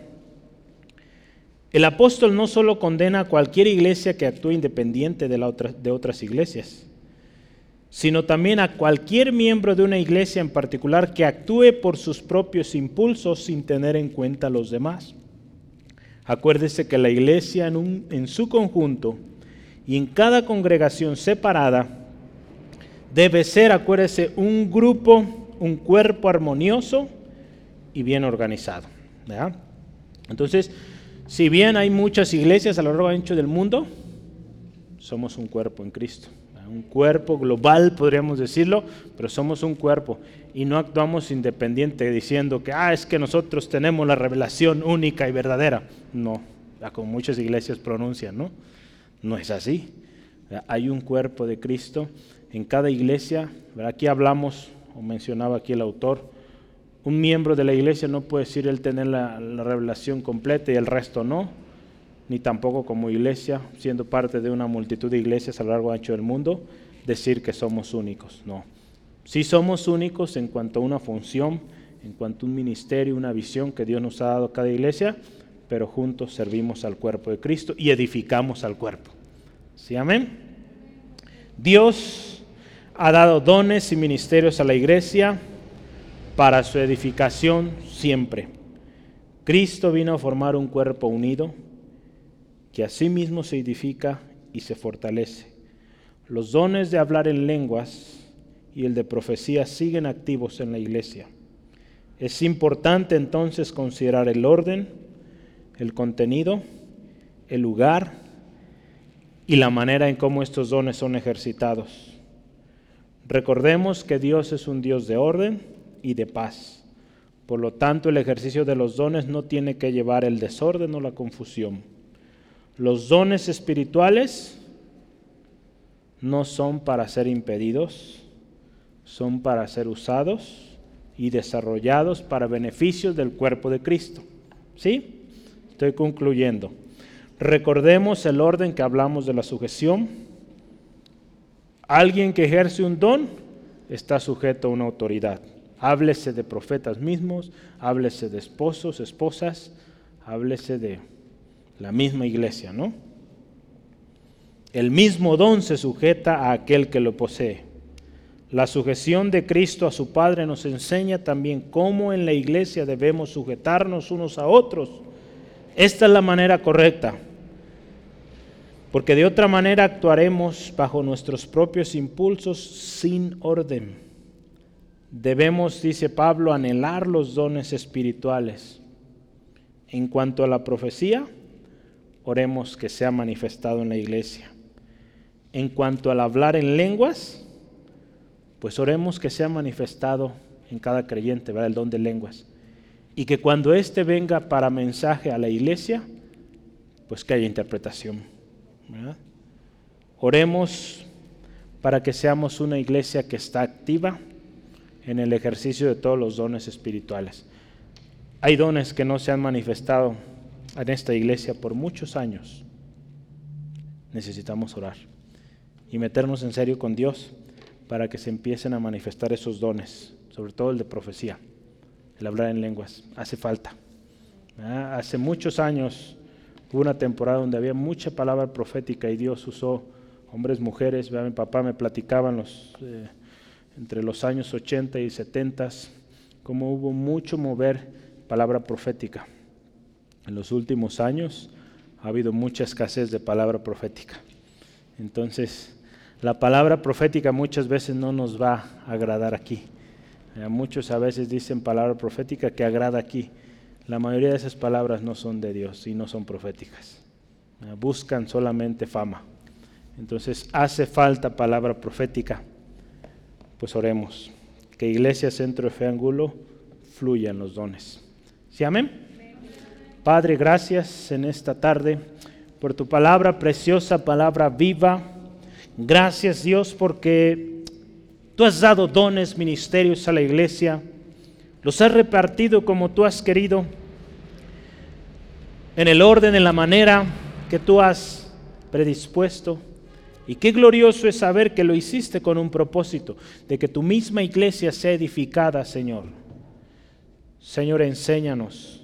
El apóstol no solo condena a cualquier iglesia que actúe independiente de, de otras iglesias, sino también a cualquier miembro de una iglesia en particular que actúe por sus propios impulsos sin tener en cuenta a los demás. Acuérdese que la iglesia en, un- en su conjunto y en cada congregación separada debe ser, acuérdese, un grupo, un cuerpo armonioso y bien organizado. Entonces, si bien hay muchas iglesias a lo largo ancho del mundo, somos un cuerpo en Cristo. Un cuerpo global, podríamos decirlo, pero somos un cuerpo y no actuamos independiente diciendo que, ah, es que nosotros tenemos la revelación única y verdadera. No, como muchas iglesias pronuncian, ¿no? No es así. Hay un cuerpo de Cristo en cada iglesia. Aquí hablamos, o mencionaba aquí el autor, un miembro de la iglesia no puede decir él tener la, la revelación completa y el resto no, ni tampoco como iglesia, siendo parte de una multitud de iglesias a lo largo y ancho del mundo, decir que somos únicos. No. Sí somos únicos en cuanto a una función, en cuanto a un ministerio, una visión que Dios nos ha dado a cada iglesia, pero juntos servimos al cuerpo de Cristo y edificamos al cuerpo. ¿Sí, amén? Dios ha dado dones y ministerios a la iglesia para su edificación siempre. Cristo vino a formar un cuerpo unido que a sí mismo se edifica y se fortalece Los dones de hablar en lenguas y el de profecía siguen activos en la iglesia. Es importante entonces considerar el orden, el contenido, el lugar y la manera en cómo estos dones son ejercitados. Recordemos que Dios es un Dios de orden y de paz. Por lo tanto, el ejercicio de los dones no tiene que llevar el desorden o la confusión. Los dones espirituales no son para ser impedidos, son para ser usados y desarrollados para beneficios del cuerpo de Cristo. ¿Sí? Estoy concluyendo. Recordemos el orden que hablamos de la sujeción. Alguien que ejerce un don está sujeto a una autoridad. Háblese de profetas mismos, háblese de esposos, esposas, háblese de la misma iglesia, ¿no? El mismo don se sujeta a aquel que lo posee. La sujeción de Cristo a su Padre nos enseña también cómo en la iglesia debemos sujetarnos unos a otros. Esta es la manera correcta porque de otra manera actuaremos bajo nuestros propios impulsos sin orden. Debemos, dice Pablo, anhelar los dones espirituales. En cuanto a la profecía, oremos que sea manifestado en la iglesia. En cuanto al hablar en lenguas, pues oremos que sea manifestado en cada creyente, ¿verdad? El don de lenguas. Y que cuando éste venga para mensaje a la iglesia, pues que haya interpretación. Oremos para que seamos una iglesia que está activa en el ejercicio de todos los dones espirituales. Hay dones que no se han manifestado en esta iglesia por muchos años. Necesitamos orar y meternos en serio con Dios para que se empiecen a manifestar esos dones, sobre todo el de profecía, el hablar en lenguas. Hace falta. Hace muchos años Hubo una temporada donde había mucha palabra profética y Dios usó hombres, mujeres. Mi papá me platicaban los, eh, entre los años 80 y 70 cómo hubo mucho mover palabra profética. En los últimos años ha habido mucha escasez de palabra profética. Entonces, la palabra profética muchas veces no nos va a agradar aquí. Eh, muchos a veces dicen palabra profética que agrada aquí la mayoría de esas palabras no son de Dios y no son proféticas. Buscan solamente fama. Entonces hace falta palabra profética. Pues oremos. Que Iglesia Centro Fe Angulo fluyan los dones. ¿Sí, amén? Padre, gracias en esta tarde por tu palabra preciosa, palabra viva. Gracias Dios porque tú has dado dones, ministerios a la iglesia los has repartido como tú has querido, en el orden, en la manera que tú has predispuesto. Y qué glorioso es saber que lo hiciste con un propósito, de que tu misma iglesia sea edificada, Señor. Señor, enséñanos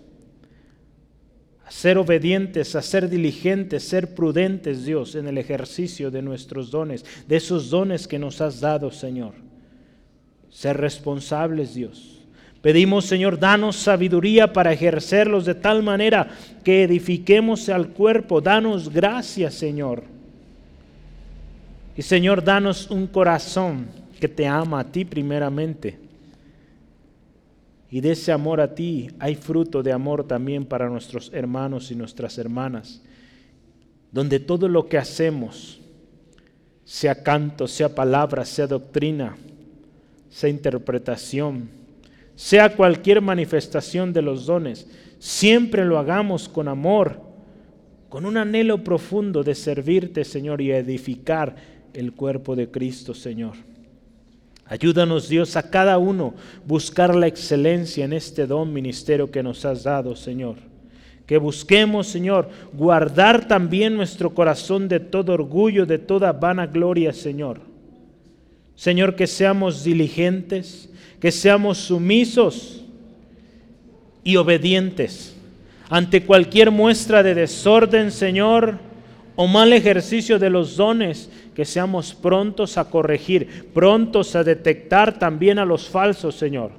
a ser obedientes, a ser diligentes, ser prudentes, Dios, en el ejercicio de nuestros dones, de esos dones que nos has dado, Señor. Ser responsables, Dios Pedimos, Señor, danos sabiduría para ejercerlos de tal manera que edifiquemos al cuerpo. Danos gracias, Señor. Y Señor, danos un corazón que te ama a ti primeramente. Y de ese amor a ti hay fruto de amor también para nuestros hermanos y nuestras hermanas. Donde todo lo que hacemos, sea canto, sea palabra, sea doctrina, sea interpretación, sea cualquier manifestación de los dones, siempre lo hagamos con amor, con un anhelo profundo de servirte, Señor, y edificar el cuerpo de Cristo, Señor. Ayúdanos, Dios, a cada uno buscar la excelencia en este don ministerio que nos has dado, Señor. Que busquemos, Señor, guardar también nuestro corazón de todo orgullo, de toda vanagloria, Señor. Señor, que seamos diligentes, que seamos sumisos y obedientes ante cualquier muestra de desorden, Señor, o mal ejercicio de los dones, que seamos prontos a corregir, prontos a detectar también a los falsos, Señor.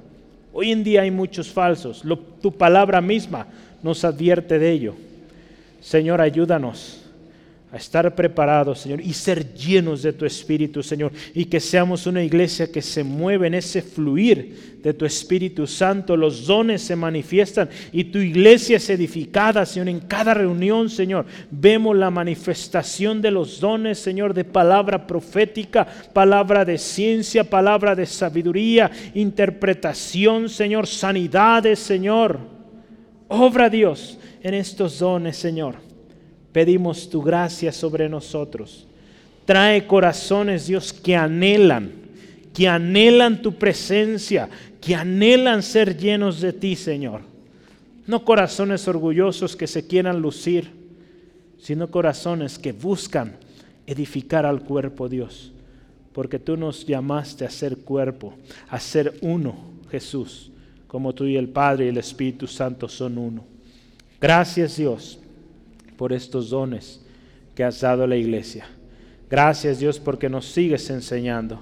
Hoy en día hay muchos falsos, tu palabra misma nos advierte de ello. Señor, ayúdanos a estar preparados, Señor, y ser llenos de tu Espíritu, Señor, y que seamos una iglesia que se mueve en ese fluir de tu Espíritu Santo. Los dones se manifiestan y tu iglesia es edificada, Señor, en cada reunión, Señor. Vemos la manifestación de los dones, Señor, de palabra profética, palabra de ciencia, palabra de sabiduría, interpretación, Señor, sanidades, Señor. Obra Dios en estos dones, Señor pedimos tu gracia sobre nosotros. Trae corazones, Dios, que anhelan, que anhelan tu presencia, que anhelan ser llenos de ti, Señor. No corazones orgullosos que se quieran lucir, sino corazones que buscan edificar al cuerpo, Dios. Porque tú nos llamaste a ser cuerpo, a ser uno, Jesús, como tú y el Padre y el Espíritu Santo son uno. Gracias, Dios por estos dones que has dado a la iglesia. Gracias Dios porque nos sigues enseñando.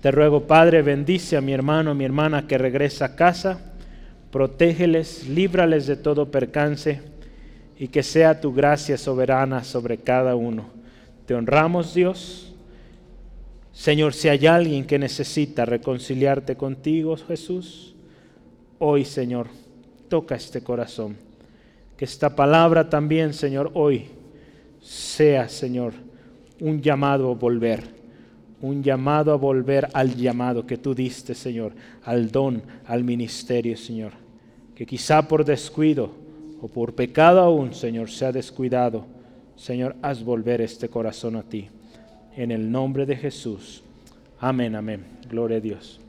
Te ruego Padre, bendice a mi hermano, a mi hermana que regresa a casa, protégeles, líbrales de todo percance y que sea tu gracia soberana sobre cada uno. Te honramos Dios. Señor, si hay alguien que necesita reconciliarte contigo, Jesús, hoy Señor, toca este corazón. Que esta palabra también, Señor, hoy sea, Señor, un llamado a volver, un llamado a volver al llamado que tú diste, Señor, al don, al ministerio, Señor. Que quizá por descuido o por pecado aún, Señor, se ha descuidado. Señor, haz volver este corazón a ti. En el nombre de Jesús. Amén, amén. Gloria a Dios.